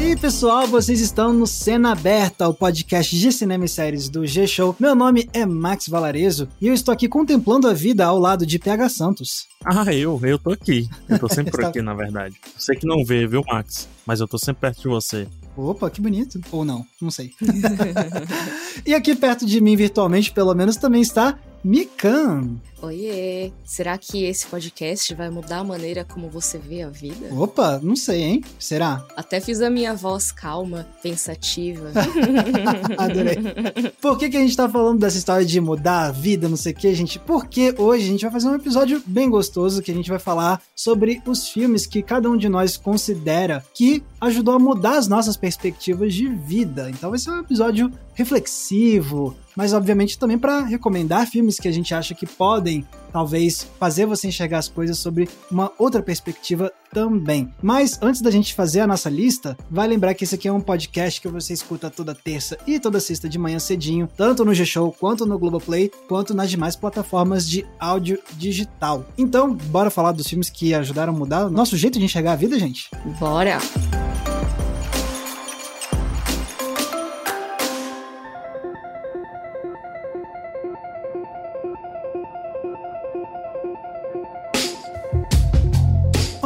E aí, pessoal, vocês estão no Cena Aberta, o podcast de cinema e séries do G-Show. Meu nome é Max Valarezo e eu estou aqui contemplando a vida ao lado de PH Santos. Ah, eu, eu tô aqui. Eu tô sempre por aqui, na verdade. Você que não vê, viu, Max? Mas eu tô sempre perto de você. Opa, que bonito. Ou não, não sei. e aqui perto de mim, virtualmente, pelo menos, também está Mikan. Oiê, será que esse podcast vai mudar a maneira como você vê a vida? Opa, não sei, hein? Será? Até fiz a minha voz calma, pensativa. Adorei. Por que, que a gente tá falando dessa história de mudar a vida, não sei o que, gente? Porque hoje a gente vai fazer um episódio bem gostoso que a gente vai falar sobre os filmes que cada um de nós considera que ajudou a mudar as nossas perspectivas de vida. Então vai ser um episódio reflexivo, mas obviamente também para recomendar filmes que a gente acha que podem talvez fazer você enxergar as coisas sobre uma outra perspectiva também. Mas antes da gente fazer a nossa lista, vai lembrar que esse aqui é um podcast que você escuta toda terça e toda sexta de manhã cedinho, tanto no G-Show quanto no Globoplay, quanto nas demais plataformas de áudio digital. Então, bora falar dos filmes que ajudaram a mudar o nosso jeito de enxergar a vida, gente? Bora!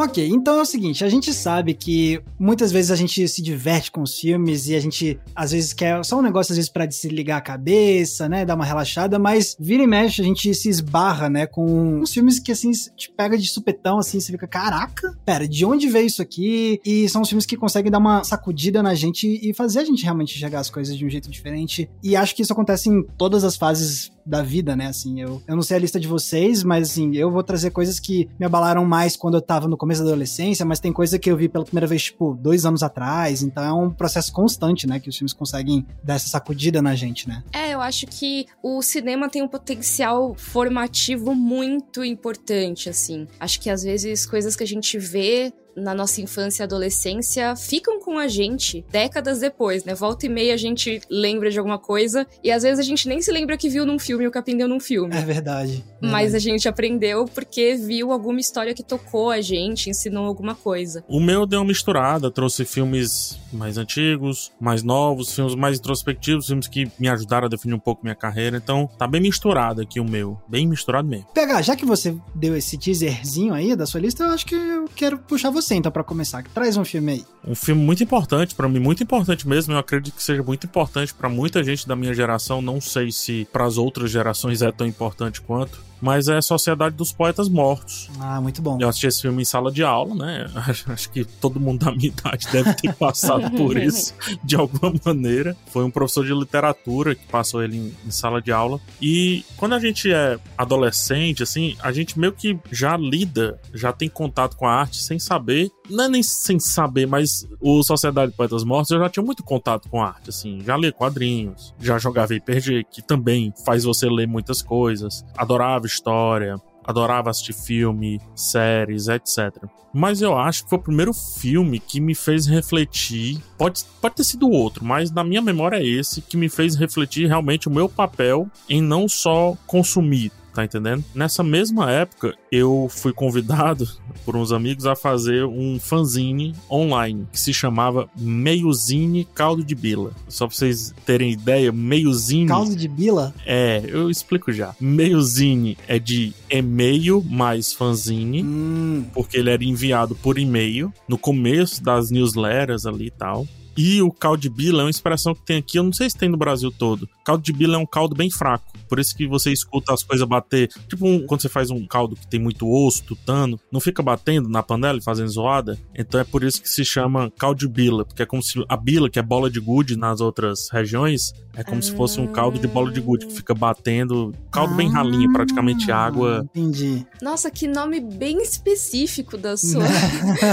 Ok, então é o seguinte, a gente sabe que muitas vezes a gente se diverte com os filmes e a gente às vezes quer só um negócio às vezes para desligar a cabeça, né, dar uma relaxada, mas vira e mexe a gente se esbarra, né, com uns filmes que assim te pega de supetão assim, você fica, caraca, pera, de onde veio isso aqui? E são os filmes que conseguem dar uma sacudida na gente e fazer a gente realmente enxergar as coisas de um jeito diferente. E acho que isso acontece em todas as fases da vida, né? Assim, eu, eu não sei a lista de vocês, mas assim, eu vou trazer coisas que me abalaram mais quando eu tava no começo da adolescência, mas tem coisa que eu vi pela primeira vez, tipo, dois anos atrás. Então é um processo constante, né? Que os filmes conseguem dar essa sacudida na gente, né? É, eu acho que o cinema tem um potencial formativo muito importante, assim. Acho que às vezes coisas que a gente vê na nossa infância e adolescência ficam com a gente décadas depois, né? Volta e meia a gente lembra de alguma coisa e às vezes a gente nem se lembra que viu num filme ou que aprendeu num filme. É verdade. Mas a gente aprendeu porque viu alguma história que tocou a gente, ensinou alguma coisa. O meu deu uma misturada, trouxe filmes mais antigos, mais novos, filmes mais introspectivos, filmes que me ajudaram a definir um pouco minha carreira. Então, tá bem misturado aqui o meu, bem misturado mesmo. Pegar, já que você deu esse teaserzinho aí da sua lista, eu acho que eu quero puxar você então para começar. Traz um filme aí. Um filme muito importante para mim, muito importante mesmo. Eu acredito que seja muito importante para muita gente da minha geração. Não sei se para as outras gerações é tão importante quanto mas é Sociedade dos Poetas Mortos. Ah, muito bom. Eu assisti esse filme em sala de aula, né? Acho que todo mundo da minha idade deve ter passado por isso de alguma maneira. Foi um professor de literatura que passou ele em, em, sala de aula. E quando a gente é adolescente, assim, a gente meio que já lida, já tem contato com a arte sem saber. Não é nem sem saber, mas o Sociedade dos Poetas Mortos eu já tinha muito contato com arte, assim. Já li quadrinhos, já jogava RPG, que também faz você ler muitas coisas. Adorava história, adorava assistir filme, séries, etc. Mas eu acho que foi o primeiro filme que me fez refletir. Pode, pode ter sido outro, mas na minha memória é esse que me fez refletir realmente o meu papel em não só consumir, tá entendendo? Nessa mesma época, eu fui convidado por uns amigos a fazer um fanzine online que se chamava Meiozine Caldo de Bila. Só pra vocês terem ideia, Meiozine. Caldo de Bila? É, eu explico já. Meiozine é de e-mail mais fanzine, hum. porque ele era enviado por e-mail no começo das newsletters ali e tal. E o caldo de bila é uma expressão que tem aqui, eu não sei se tem no Brasil todo. Caldo de bila é um caldo bem fraco. Por isso que você escuta as coisas bater. Tipo, um, quando você faz um caldo que tem muito osso, tutano, não fica batendo na panela e fazendo zoada. Então é por isso que se chama caldo de bila. Porque é como se a bila, que é bola de gude nas outras regiões, é como ah. se fosse um caldo de bola de gude que fica batendo. Caldo ah, bem ralinho, praticamente água. Entendi. Nossa, que nome bem específico da sua.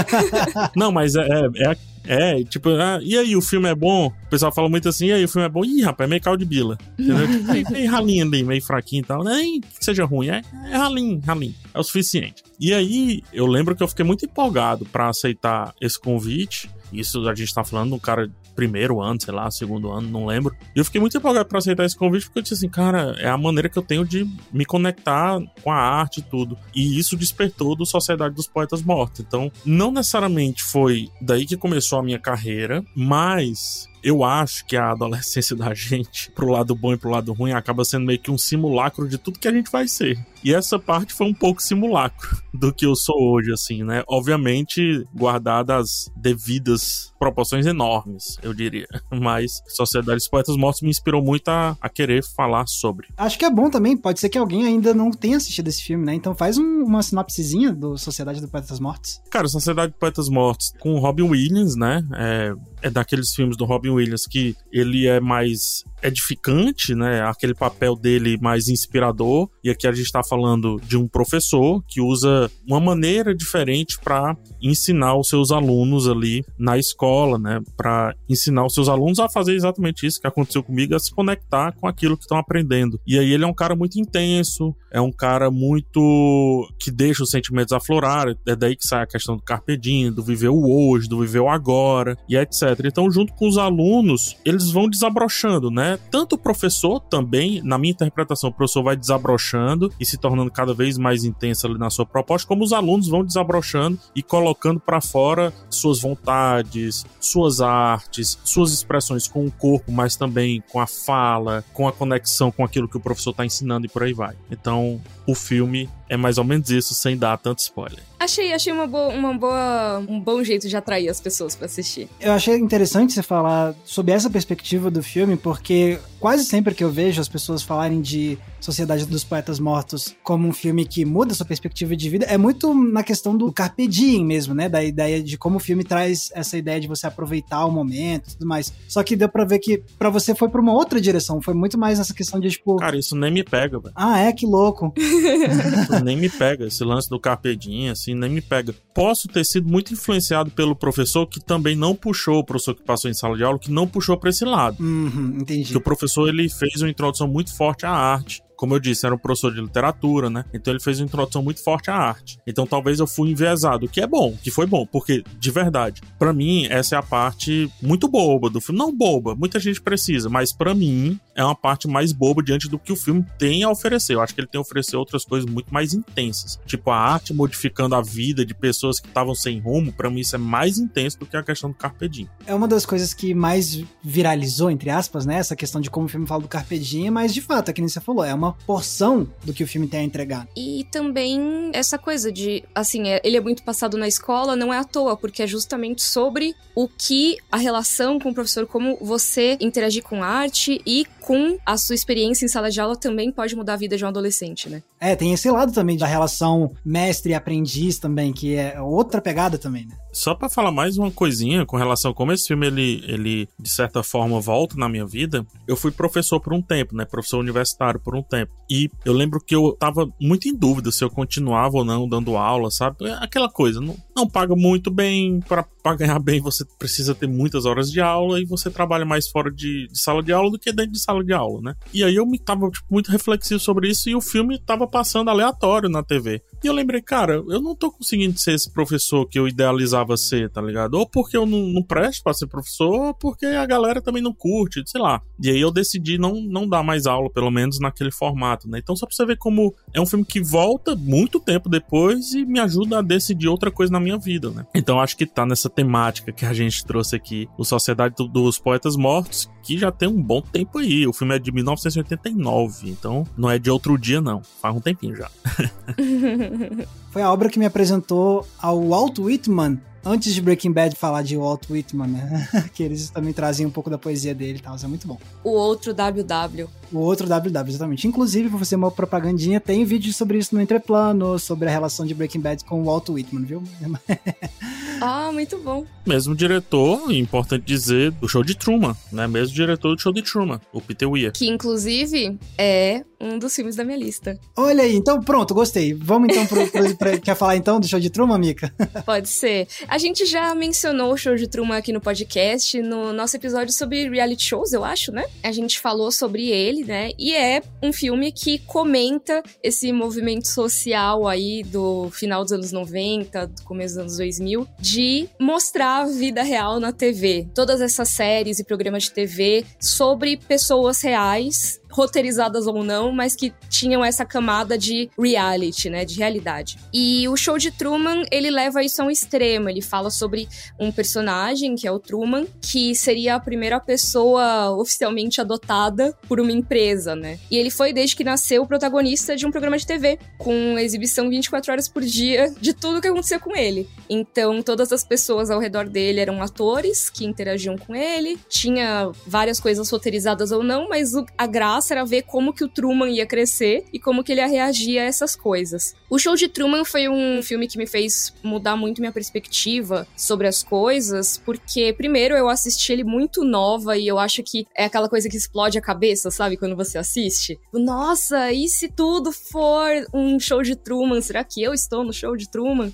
não, mas é, é, é é, tipo, ah, e aí, o filme é bom? O pessoal fala muito assim, e aí, o filme é bom? Ih, rapaz, é meio caldo de bila. Entendeu? tipo, meio, ralinho ali, meio fraquinho e tal. Nem que seja ruim, é, é ralinho, ralinho. É o suficiente. E aí, eu lembro que eu fiquei muito empolgado para aceitar esse convite. Isso a gente tá falando de um cara primeiro ano, sei lá, segundo ano, não lembro. E eu fiquei muito empolgado pra aceitar esse convite, porque eu disse assim, cara, é a maneira que eu tenho de me conectar com a arte e tudo. E isso despertou do Sociedade dos Poetas Mortos. Então, não necessariamente foi daí que começou a minha carreira, mas eu acho que a adolescência da gente, pro lado bom e pro lado ruim, acaba sendo meio que um simulacro de tudo que a gente vai ser. E essa parte foi um pouco simulacro do que eu sou hoje, assim, né? Obviamente, guardadas devidas proporções enormes, eu diria. Mas Sociedade dos Poetas Mortos me inspirou muito a, a, querer falar sobre. Acho que é bom também, pode ser que alguém ainda não tenha assistido esse filme, né? Então faz um, uma sinopsezinha do Sociedade dos Poetas Mortos. Cara, Sociedade dos Poetas Mortos com Robin Williams, né? É, é daqueles filmes do Robin Williams que ele é mais edificante, né? Aquele papel dele mais inspirador. E aqui a gente está falando de um professor que usa uma maneira diferente para ensinar os seus alunos ali na escola, né? Para ensinar os seus alunos a fazer exatamente isso que aconteceu comigo, a se conectar com aquilo que estão aprendendo. E aí ele é um cara muito intenso, é um cara muito que deixa os sentimentos aflorar. É daí que sai a questão do carpe diem, do viver o hoje, do viver o agora e etc. Então, junto com os alunos, eles vão desabrochando, né? Tanto o professor também, na minha interpretação, o professor vai desabrochando e se tornando cada vez mais intenso ali na sua proposta, como os alunos vão desabrochando e colocando para fora suas vontades, suas artes, suas expressões com o corpo, mas também com a fala, com a conexão com aquilo que o professor está ensinando e por aí vai. Então, o filme é mais ou menos isso, sem dar tanto spoiler. Achei, achei uma boa, uma boa, um bom jeito de atrair as pessoas para assistir. Eu achei interessante você falar sobre essa perspectiva do filme, porque quase sempre que eu vejo as pessoas falarem de Sociedade dos Poetas Mortos como um filme que muda sua perspectiva de vida, é muito na questão do carpe diem mesmo, né? Da ideia de como o filme traz essa ideia de você aproveitar o momento e tudo mais. Só que deu pra ver que para você foi pra uma outra direção, foi muito mais nessa questão de, tipo... Cara, isso nem me pega, velho. Ah, é? Que louco. nem me pega, esse lance do carpe diem, assim, nem me pega. Posso ter sido muito influenciado pelo professor que também não puxou, o professor que passou em sala de aula, que não puxou pra esse lado. Uhum, entendi. Que o professor, ele fez uma introdução muito forte à arte como eu disse, era um professor de literatura, né? Então ele fez uma introdução muito forte à arte. Então talvez eu fui enviesado, que é bom, que foi bom, porque, de verdade, para mim, essa é a parte muito boba do filme. Não boba, muita gente precisa, mas para mim é uma parte mais boba diante do que o filme tem a oferecer. Eu acho que ele tem a oferecer outras coisas muito mais intensas. Tipo, a arte modificando a vida de pessoas que estavam sem rumo, para mim isso é mais intenso do que a questão do Carpe Diem. É uma das coisas que mais viralizou, entre aspas, né? Essa questão de como o filme fala do Carpe Diem, mas de fato, é que nem você falou, é uma porção do que o filme tem a entregar. E também essa coisa de, assim, é, ele é muito passado na escola, não é à toa, porque é justamente sobre o que a relação com o professor, como você interagir com arte e com a sua experiência em sala de aula também pode mudar a vida de um adolescente, né? É, tem esse lado também da relação mestre e aprendiz também, que é outra pegada também, né? Só para falar mais uma coisinha com relação a como esse filme ele, ele de certa forma volta na minha vida, eu fui professor por um tempo, né? Professor universitário por um tempo. E eu lembro que eu tava muito em dúvida se eu continuava ou não dando aula, sabe? É aquela coisa, não, não paga muito bem, para ganhar bem você precisa ter muitas horas de aula e você trabalha mais fora de, de, sala de aula do que dentro de sala de aula, né? E aí eu me tava tipo, muito reflexivo sobre isso e o filme tava passando aleatório na TV. E eu lembrei, cara, eu não tô conseguindo ser esse professor que eu idealizava ser, tá ligado? Ou porque eu não, não presto pra ser professor, ou porque a galera também não curte, sei lá. E aí eu decidi não, não dar mais aula, pelo menos naquele formato, né? Então só pra você ver como é um filme que volta muito tempo depois e me ajuda a decidir outra coisa na minha vida, né? Então acho que tá nessa temática que a gente trouxe aqui, o Sociedade dos Poetas Mortos, que já tem um bom tempo aí. O filme é de 1989, então não é de outro dia, não. Faz um tempinho já. Foi a obra que me apresentou ao Walt Whitman antes de Breaking Bad falar de Walt Whitman, né? que eles também trazem um pouco da poesia dele e tal, isso é muito bom. O outro WW. O outro WW, exatamente. Inclusive, pra fazer uma propagandinha, tem vídeo sobre isso no Entreplano, sobre a relação de Breaking Bad com o Walt Whitman, viu? ah, muito bom. Mesmo diretor, importante dizer, do show de Truman, né? Mesmo diretor do show de Truman, o Peter Weir. Que, inclusive, é um dos filmes da minha lista. Olha aí, então pronto, gostei. Vamos então pro, pro, pra, quer falar então do show de Truman, Mika? Pode ser. A gente já mencionou o show de Truman aqui no podcast, no nosso episódio sobre reality shows, eu acho, né? A gente falou sobre ele, né? E é um filme que comenta esse movimento social aí do final dos anos 90, do começo dos anos 2000, de mostrar a vida real na TV. Todas essas séries e programas de TV sobre pessoas reais roteirizadas ou não, mas que tinham essa camada de reality, né, de realidade. E o show de Truman, ele leva isso a um extremo, ele fala sobre um personagem, que é o Truman, que seria a primeira pessoa oficialmente adotada por uma empresa, né? E ele foi desde que nasceu o protagonista de um programa de TV, com exibição 24 horas por dia de tudo que acontecia com ele. Então, todas as pessoas ao redor dele eram atores que interagiam com ele, tinha várias coisas roteirizadas ou não, mas a graça era ver como que o Truman ia crescer e como que ele ia reagir a essas coisas. O Show de Truman foi um filme que me fez mudar muito minha perspectiva sobre as coisas, porque primeiro eu assisti ele muito nova e eu acho que é aquela coisa que explode a cabeça, sabe, quando você assiste. Nossa, e se tudo for um show de Truman, será que eu estou no show de Truman?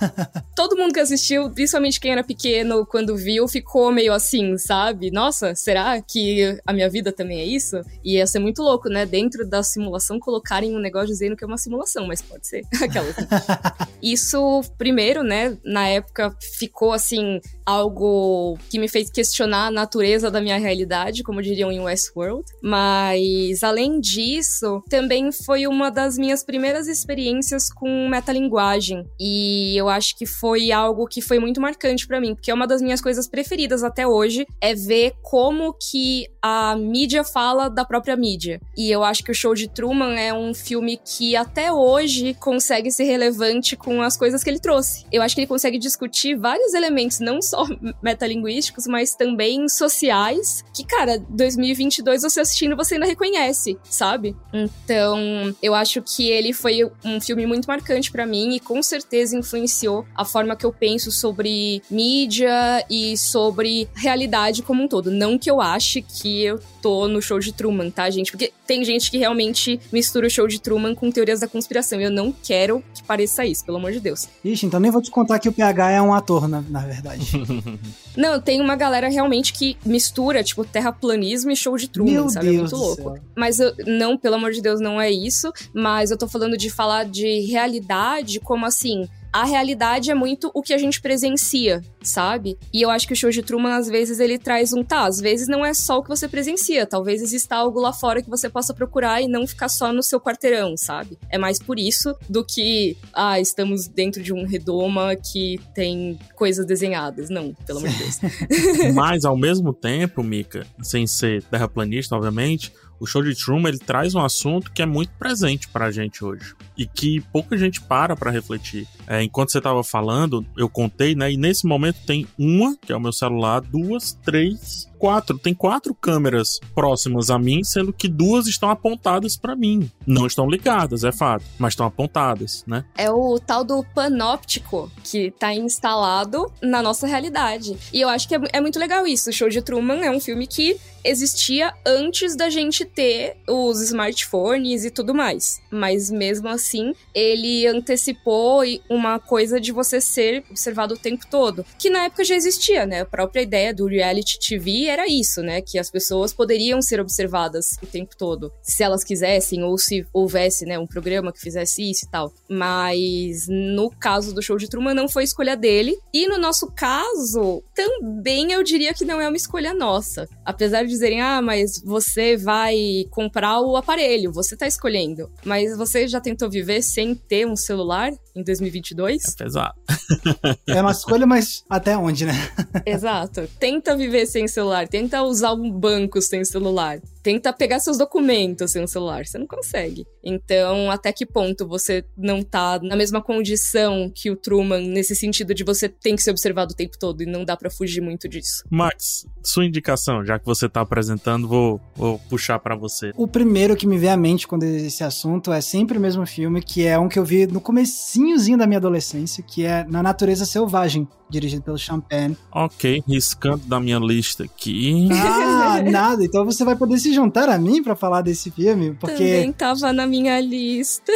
Todo mundo que assistiu, principalmente quem era pequeno, quando viu, ficou meio assim, sabe? Nossa, será que a minha vida também é isso? E ser muito louco, né? Dentro da simulação colocarem um negócio dizendo que é uma simulação, mas pode ser aquela. Isso, primeiro, né? Na época ficou assim algo que me fez questionar a natureza da minha realidade, como diriam em Westworld. Mas além disso, também foi uma das minhas primeiras experiências com metalinguagem. E eu acho que foi algo que foi muito marcante para mim, porque é uma das minhas coisas preferidas até hoje é ver como que a mídia fala da própria mídia. E eu acho que o Show de Truman é um filme que até hoje consegue ser relevante com as coisas que ele trouxe. Eu acho que ele consegue discutir vários elementos, não só metalinguísticos, mas também sociais, que, cara, 2022 você assistindo você ainda reconhece, sabe? Então, eu acho que ele foi um filme muito marcante para mim e com certeza influenciou a forma que eu penso sobre mídia e sobre realidade como um todo. Não que eu ache que eu tô no show de Truman, tá, gente? Porque tem gente que realmente mistura o show de Truman com teorias da conspiração. E eu não quero que pareça isso, pelo amor de Deus. Ixi, então nem vou te contar que o PH é um ator, na, na verdade. não, tem uma galera realmente que mistura, tipo, terraplanismo e show de Truman, Meu sabe? É Deus é muito louco. Céu. Mas eu, não, pelo amor de Deus, não é isso. Mas eu tô falando de falar de realidade como assim a realidade é muito o que a gente presencia, sabe? E eu acho que o show de Truman, às vezes, ele traz um tá, às vezes não é só o que você presencia, talvez exista algo lá fora que você possa procurar e não ficar só no seu quarteirão, sabe? É mais por isso do que, ah, estamos dentro de um redoma que tem coisas desenhadas. Não, pelo amor de Deus. Mas, ao mesmo tempo, Mika, sem ser terraplanista, obviamente, o show de Truman ele traz um assunto que é muito presente para a gente hoje e que pouca gente para para refletir. É, enquanto você estava falando, eu contei, né? E nesse momento tem uma, que é o meu celular, duas, três, quatro. Tem quatro câmeras próximas a mim, sendo que duas estão apontadas para mim. Não estão ligadas, é fato, mas estão apontadas, né? É o tal do panóptico que tá instalado na nossa realidade. E eu acho que é, é muito legal isso. O Show de Truman é um filme que existia antes da gente ter os smartphones e tudo mais. Mas mesmo assim, ele antecipou uma coisa de você ser observado o tempo todo, que na época já existia, né? A própria ideia do reality TV era isso, né? Que as pessoas poderiam ser observadas o tempo todo, se elas quisessem, ou se houvesse, né, um programa que fizesse isso e tal. Mas no caso do show de Truman, não foi escolha dele. E no nosso caso, também eu diria que não é uma escolha nossa. Apesar de dizerem, ah, mas você vai comprar o aparelho, você tá escolhendo. Mas você já tentou viver sem ter um celular em 2022? É pesado. é uma escolha, mas até onde, né? Exato. Tenta viver sem celular tenta usar um banco sem celular, tenta pegar seus documentos sem o celular, você não consegue. Então, até que ponto você não tá na mesma condição que o Truman, nesse sentido de você tem que ser observado o tempo todo e não dá para fugir muito disso. Max, sua indicação, já que você tá apresentando, vou, vou puxar para você. O primeiro que me vem à mente quando esse assunto é sempre o mesmo filme, que é um que eu vi no comecinhozinho da minha adolescência, que é Na Natureza Selvagem, dirigido pelo Champagne. Ok, riscando da minha lista aqui. Ah, nada. Então você vai poder se juntar a mim para falar desse filme, porque... Também tava na minha lista.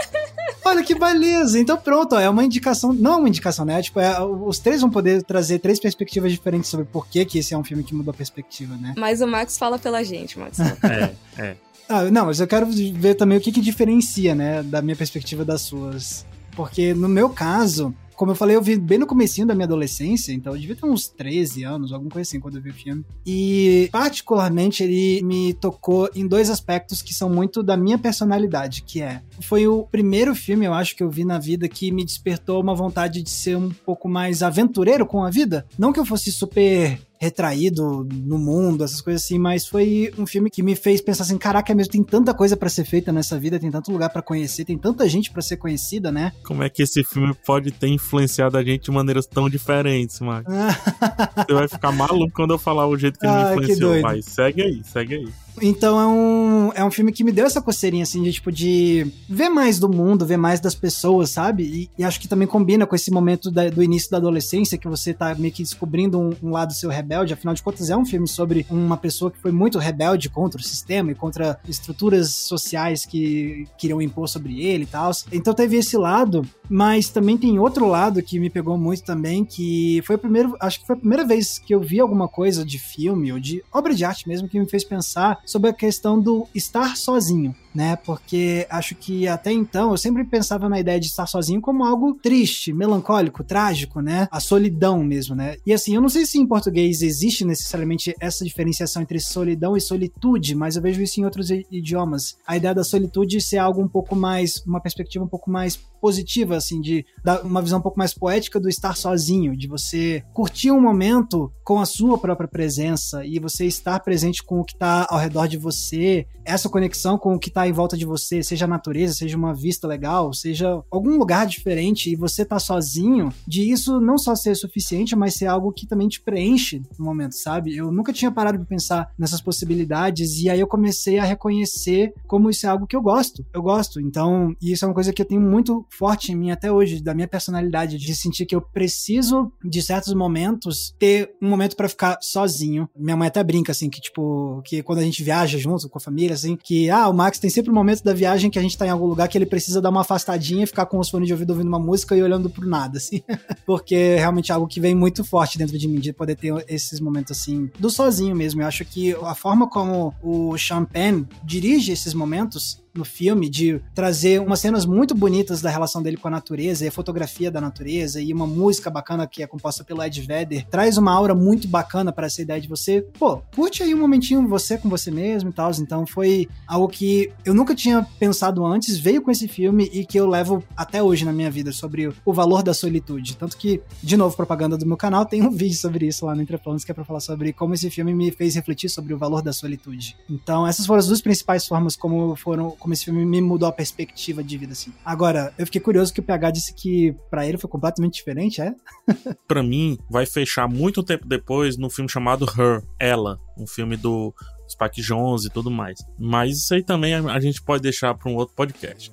Olha que beleza. Então pronto, ó, é uma indicação, não é uma indicação, né? Tipo, é, os três vão poder trazer três perspectivas diferentes sobre por que, que esse é um filme que mudou a perspectiva, né? Mas o Max fala pela gente, Max. é, é. Ah, não, mas eu quero ver também o que, que diferencia, né, da minha perspectiva das suas. Porque no meu caso, como eu falei, eu vi bem no comecinho da minha adolescência, então eu devia ter uns 13 anos, alguma coisa assim, quando eu vi o filme. E, particularmente, ele me tocou em dois aspectos que são muito da minha personalidade, que é, foi o primeiro filme, eu acho, que eu vi na vida que me despertou uma vontade de ser um pouco mais aventureiro com a vida. Não que eu fosse super retraído no mundo, essas coisas assim, mas foi um filme que me fez pensar assim, caraca, é mesmo tem tanta coisa para ser feita nessa vida, tem tanto lugar para conhecer, tem tanta gente para ser conhecida, né? Como é que esse filme pode ter influenciado a gente de maneiras tão diferentes, Marcos? Você vai ficar maluco quando eu falar o jeito que ele ah, me influenciou. Vai, segue aí, segue aí. Então é um, é um filme que me deu essa coceirinha, assim, de tipo, de ver mais do mundo, ver mais das pessoas, sabe? E, e acho que também combina com esse momento da, do início da adolescência, que você tá meio que descobrindo um, um, lado seu rebelde. Afinal de contas, é um filme sobre uma pessoa que foi muito rebelde contra o sistema e contra estruturas sociais que queriam impor sobre ele e tal. Então teve esse lado, mas também tem outro lado que me pegou muito também, que foi o primeiro, acho que foi a primeira vez que eu vi alguma coisa de filme ou de obra de arte mesmo que me fez pensar sobre a questão do estar sozinho né? Porque acho que até então eu sempre pensava na ideia de estar sozinho como algo triste, melancólico, trágico, né? A solidão mesmo, né? E assim, eu não sei se em português existe necessariamente essa diferenciação entre solidão e solitude, mas eu vejo isso em outros idiomas. A ideia da solitude ser algo um pouco mais, uma perspectiva um pouco mais positiva, assim, de uma visão um pouco mais poética do estar sozinho, de você curtir um momento com a sua própria presença e você estar presente com o que está ao redor de você, essa conexão com o que está em volta de você, seja a natureza, seja uma vista legal, seja algum lugar diferente e você tá sozinho, de isso não só ser suficiente, mas ser algo que também te preenche no momento, sabe? Eu nunca tinha parado de pensar nessas possibilidades e aí eu comecei a reconhecer como isso é algo que eu gosto. Eu gosto. Então, e isso é uma coisa que eu tenho muito forte em mim até hoje, da minha personalidade, de sentir que eu preciso de certos momentos ter um momento para ficar sozinho. Minha mãe até brinca assim que tipo, que quando a gente viaja junto com a família assim, que ah, o Max tem sempre um momento da viagem que a gente tá em algum lugar que ele precisa dar uma afastadinha, ficar com os fones de ouvido ouvindo uma música e olhando pro nada, assim. Porque é realmente algo que vem muito forte dentro de mim, de poder ter esses momentos, assim, do sozinho mesmo. Eu acho que a forma como o Champagne dirige esses momentos no filme de trazer umas cenas muito bonitas da relação dele com a natureza e a fotografia da natureza e uma música bacana que é composta pelo Ed Vedder. Traz uma aura muito bacana para essa ideia de você, pô, curte aí um momentinho você com você mesmo e tal. Então foi algo que eu nunca tinha pensado antes, veio com esse filme e que eu levo até hoje na minha vida sobre o valor da solitude. Tanto que, de novo, propaganda do meu canal, tem um vídeo sobre isso lá no Entreplanos que é pra falar sobre como esse filme me fez refletir sobre o valor da solitude. Então, essas foram as duas principais formas como foram como esse filme me mudou a perspectiva de vida, assim. Agora, eu fiquei curioso que o PH disse que para ele foi completamente diferente, é? para mim, vai fechar muito tempo depois no filme chamado Her, Ela, um filme do Spike Jones e tudo mais. Mas isso aí também a gente pode deixar para um outro podcast.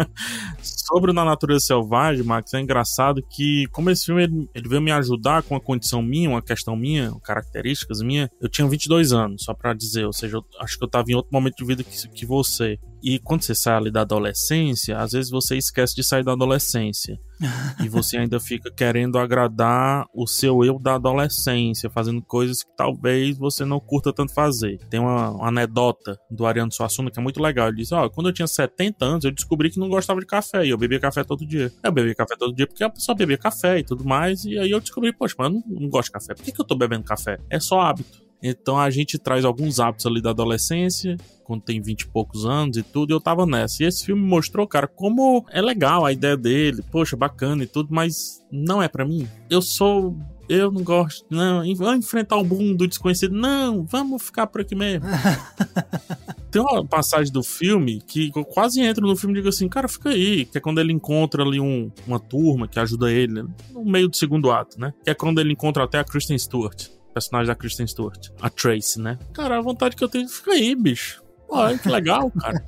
Sobre o Na Natureza Selvagem, Max, é engraçado que, como esse filme ele, ele, veio me ajudar com a condição minha, uma questão minha, características minha, eu tinha 22 anos, só para dizer, ou seja, eu, acho que eu tava em outro momento de vida que, que você. E quando você sai ali da adolescência, às vezes você esquece de sair da adolescência. e você ainda fica querendo agradar o seu eu da adolescência, fazendo coisas que talvez você não curta tanto fazer. Tem uma, uma anedota do Ariano Suassuna que é muito legal. Ele diz: Ó, oh, quando eu tinha 70 anos, eu descobri que não gostava de café e eu bebia café todo dia. Eu bebia café todo dia porque a pessoa bebia café e tudo mais. E aí eu descobri: Poxa, mas eu não, não gosto de café. Por que, que eu tô bebendo café? É só hábito. Então a gente traz alguns hábitos ali da adolescência, quando tem 20 e poucos anos e tudo, e eu tava nessa. E esse filme mostrou, cara, como é legal a ideia dele, poxa, bacana e tudo, mas não é para mim. Eu sou eu não gosto, não, vamos enfrentar o mundo desconhecido, não, vamos ficar por aqui mesmo. Tem uma passagem do filme que eu quase entro no filme e digo assim, cara, fica aí, que é quando ele encontra ali um, uma turma que ajuda ele, no meio do segundo ato, né? Que é quando ele encontra até a Kristen Stewart personagem da Kristen Stewart. A Tracy, né? Cara, a vontade que eu tenho, fica aí, bicho. Olha, que legal, cara.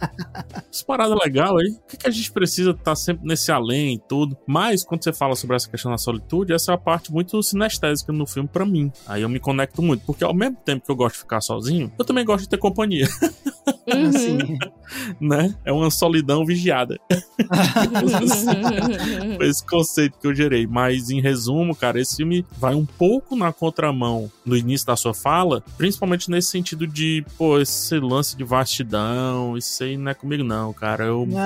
Essa parada legal aí. O que, que a gente precisa estar tá sempre nesse além e tudo? Mas, quando você fala sobre essa questão da solitude, essa é a parte muito sinestésica no filme para mim. Aí eu me conecto muito, porque ao mesmo tempo que eu gosto de ficar sozinho, eu também gosto de ter companhia. Uhum. Assim, né? É uma solidão vigiada. Foi esse conceito que eu gerei. Mas, em resumo, cara, esse filme vai um pouco na contramão no início da sua fala, principalmente nesse sentido de, pô, esse lance de vastidão, isso aí não é comigo não, cara. Eu...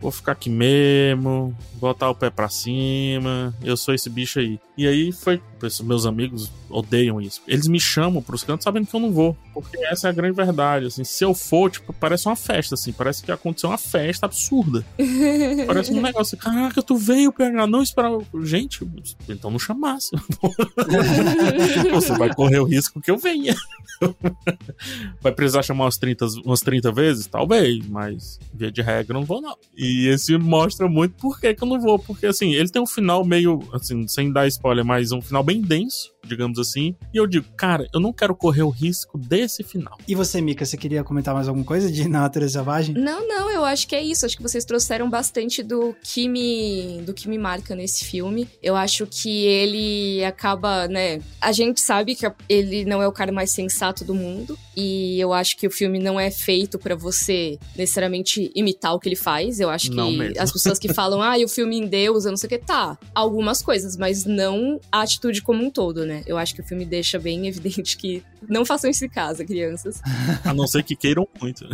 vou ficar aqui mesmo, botar o pé pra cima, eu sou esse bicho aí. E aí foi, meus amigos odeiam isso. Eles me chamam pros cantos sabendo que eu não vou, porque essa é a grande verdade, assim, se eu for, tipo, parece uma festa, assim, parece que aconteceu uma festa absurda. parece um negócio, caraca, tu veio pegar, não esperava. Gente, então não chamasse. Você vai correr o risco que eu venha. vai precisar chamar umas 30, umas 30 vezes? Talvez, mas via de regra não vou não. E esse mostra muito por que, que eu não vou, porque assim, ele tem um final meio, assim, sem dar spoiler, mas um final bem denso digamos assim. E eu digo, cara, eu não quero correr o risco desse final. E você, Mika, você queria comentar mais alguma coisa de Natureza Selvagem? Não, não, eu acho que é isso. Acho que vocês trouxeram bastante do que me, do que me marca nesse filme. Eu acho que ele acaba, né? A gente sabe que ele não é o cara mais sensato do mundo. E eu acho que o filme não é feito para você necessariamente imitar o que ele faz. Eu acho que as pessoas que falam, ah, e o filme em Deus, eu não sei o que, tá. Algumas coisas, mas não a atitude como um todo, né? Né? Eu acho que o filme deixa bem evidente que não façam isso em casa, crianças. A não ser que queiram muito.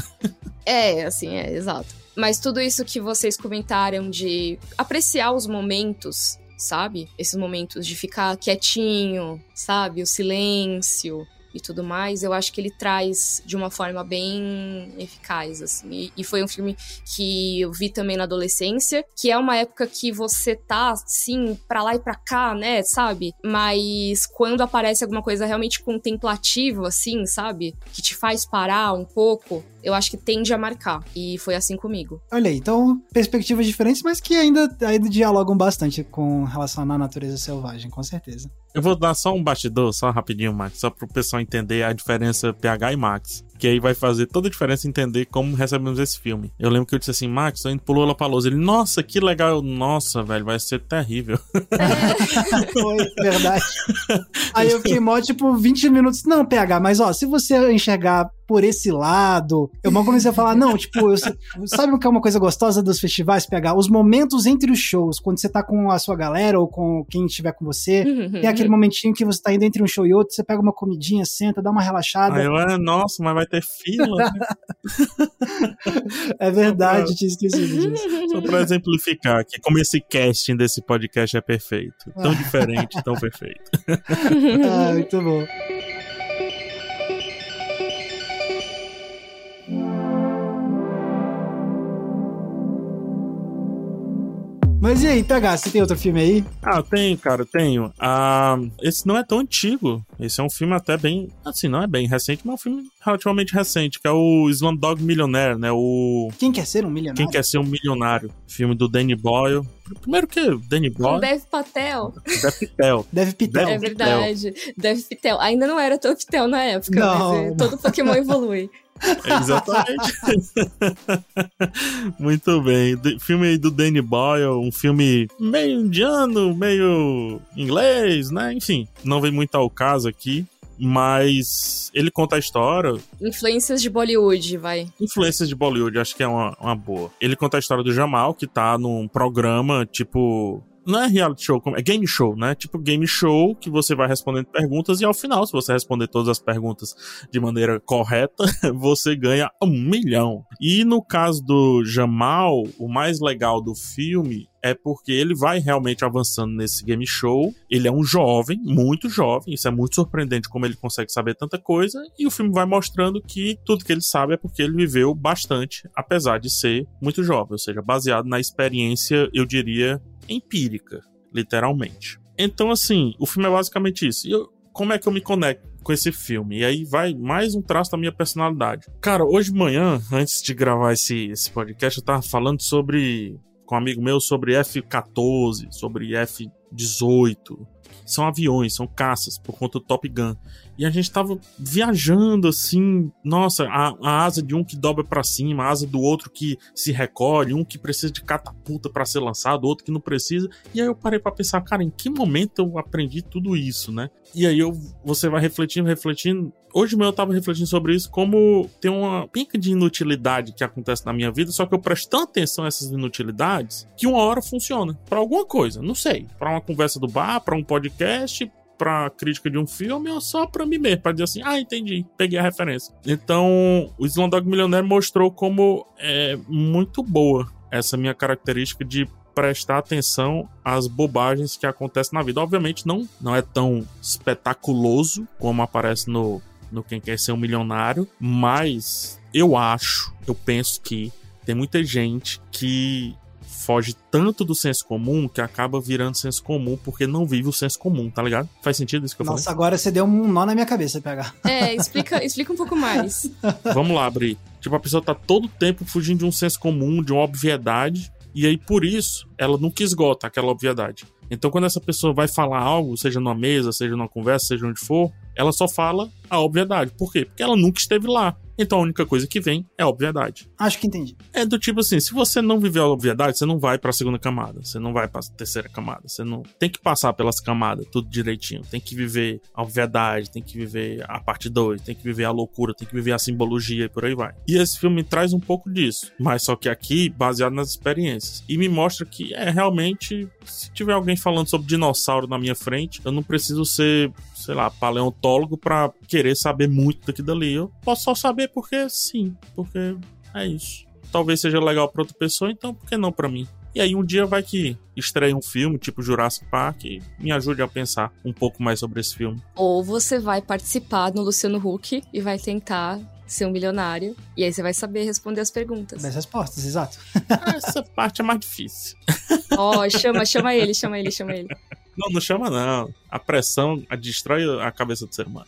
é, assim, é, exato. Mas tudo isso que vocês comentaram de apreciar os momentos, sabe? Esses momentos de ficar quietinho, sabe? O silêncio, e tudo mais, eu acho que ele traz de uma forma bem eficaz, assim. E, e, foi um filme que eu vi também na adolescência, que é uma época que você tá, assim, pra lá e pra cá, né, sabe? Mas quando aparece alguma coisa realmente contemplativa, assim, sabe? Que te faz parar um pouco, eu acho que tende a marcar. E foi assim comigo. Olha aí, então, perspectivas diferentes, mas que ainda, ainda dialogam bastante com relação à natureza selvagem, com certeza. Eu vou dar só um bastidor, só rapidinho, Max, só pro pessoal entender a diferença PH e Max. Que aí vai fazer toda a diferença entender como recebemos esse filme. Eu lembro que eu disse assim, Max, a gente pulou lá pra Ele, nossa, que legal. Eu, nossa, velho, vai ser terrível. É. Foi, verdade. Aí eu fiquei mó, tipo, 20 minutos. Não, PH, mas ó, se você enxergar por esse lado. Eu mal comecei a falar, não, tipo, eu, sabe o que é uma coisa gostosa dos festivais? Pegar os momentos entre os shows, quando você tá com a sua galera ou com quem estiver com você, uhum. tem aquele momentinho que você tá indo entre um show e outro, você pega uma comidinha, senta, dá uma relaxada. Aí eu, é, nossa, mas vai ter fila. Né? é verdade, tinha esquecido disso. Só pra exemplificar que como esse casting desse podcast é perfeito. Tão diferente, tão perfeito. ah, muito bom. Mas e aí, PH, você tem outro filme aí? Ah, tenho, cara, tenho. Ah, esse não é tão antigo. Esse é um filme até bem. Assim, não é bem recente, mas é um filme relativamente recente, que é o Slumdog Millionaire, né? O. Quem quer ser um milionário? Quem quer ser um milionário? Filme do Danny Boyle. Primeiro que Danny Boyle. Dev Patel. Dev Patel. Dev Patel. É verdade. Dev Patel. Ainda não era tão Patel na época, não. mas é, todo Pokémon evolui. Exatamente. Muito bem. filme aí do Danny Boyle, um filme meio indiano, meio inglês, né? Enfim, não vem muito ao caso aqui. Mas ele conta a história. Influências de Bollywood, vai. Influências de Bollywood, acho que é uma, uma boa. Ele conta a história do Jamal, que tá num programa tipo não é reality show, é game show, né? Tipo game show que você vai respondendo perguntas e ao final, se você responder todas as perguntas de maneira correta, você ganha um milhão. E no caso do Jamal, o mais legal do filme é porque ele vai realmente avançando nesse game show. Ele é um jovem, muito jovem, isso é muito surpreendente como ele consegue saber tanta coisa, e o filme vai mostrando que tudo que ele sabe é porque ele viveu bastante, apesar de ser muito jovem, ou seja, baseado na experiência, eu diria, empírica, literalmente. Então, assim, o filme é basicamente isso. E eu, como é que eu me conecto com esse filme? E aí vai mais um traço da minha personalidade. Cara, hoje de manhã, antes de gravar esse, esse podcast, eu tava falando sobre. com um amigo meu sobre F-14, sobre F-18. São aviões, são caças, por conta do Top Gun. E a gente tava viajando assim, nossa, a, a asa de um que dobra para cima, a asa do outro que se recolhe, um que precisa de catapulta para ser lançado, outro que não precisa. E aí eu parei para pensar, cara, em que momento eu aprendi tudo isso, né? E aí eu, você vai refletindo, refletindo. Hoje mesmo eu tava refletindo sobre isso, como tem uma pinca de inutilidade que acontece na minha vida, só que eu presto tanta atenção a essas inutilidades que uma hora funciona. para alguma coisa, não sei. para uma conversa do bar, para um podcast, pra crítica de um filme ou só pra mim mesmo, pra dizer assim, ah, entendi, peguei a referência. Então, o Slumdog Millionaire mostrou como é muito boa essa minha característica de prestar atenção às bobagens que acontecem na vida. Obviamente não, não é tão espetaculoso como aparece no, no Quem Quer Ser um Milionário, mas eu acho, eu penso que tem muita gente que foge tanto do senso comum que acaba virando senso comum porque não vive o senso comum, tá ligado? Faz sentido isso que eu Nossa, falei? agora você deu um nó na minha cabeça, PH. É, explica, explica um pouco mais. Vamos lá, Bri. Tipo, a pessoa tá todo tempo fugindo de um senso comum, de uma obviedade, e aí por isso ela nunca esgota aquela obviedade. Então, quando essa pessoa vai falar algo, seja numa mesa, seja numa conversa, seja onde for, ela só fala a obviedade. Por quê? Porque ela nunca esteve lá. Então a única coisa que vem é a obviedade. Acho que entendi. É do tipo assim, se você não viver a obviedade, você não vai pra segunda camada, você não vai pra terceira camada, você não tem que passar pelas camadas tudo direitinho, tem que viver a obviedade, tem que viver a parte 2, tem que viver a loucura, tem que viver a simbologia e por aí vai. E esse filme traz um pouco disso, mas só que aqui baseado nas experiências e me mostra que é realmente se tiver alguém falando sobre dinossauro na minha frente, eu não preciso ser, sei lá, paleontólogo para querer saber muito daqui dali. Eu posso só saber porque sim, porque é isso. Talvez seja legal para outra pessoa, então por que não para mim? E aí um dia vai que estreia um filme tipo Jurassic Park e me ajude a pensar um pouco mais sobre esse filme. Ou você vai participar no Luciano Huck e vai tentar ser um milionário. E aí você vai saber responder as perguntas. Das respostas, exato. Essa parte é mais difícil. Ó, oh, chama, chama ele, chama ele, chama ele. Não, não chama não. A pressão a destrói a cabeça do ser humano.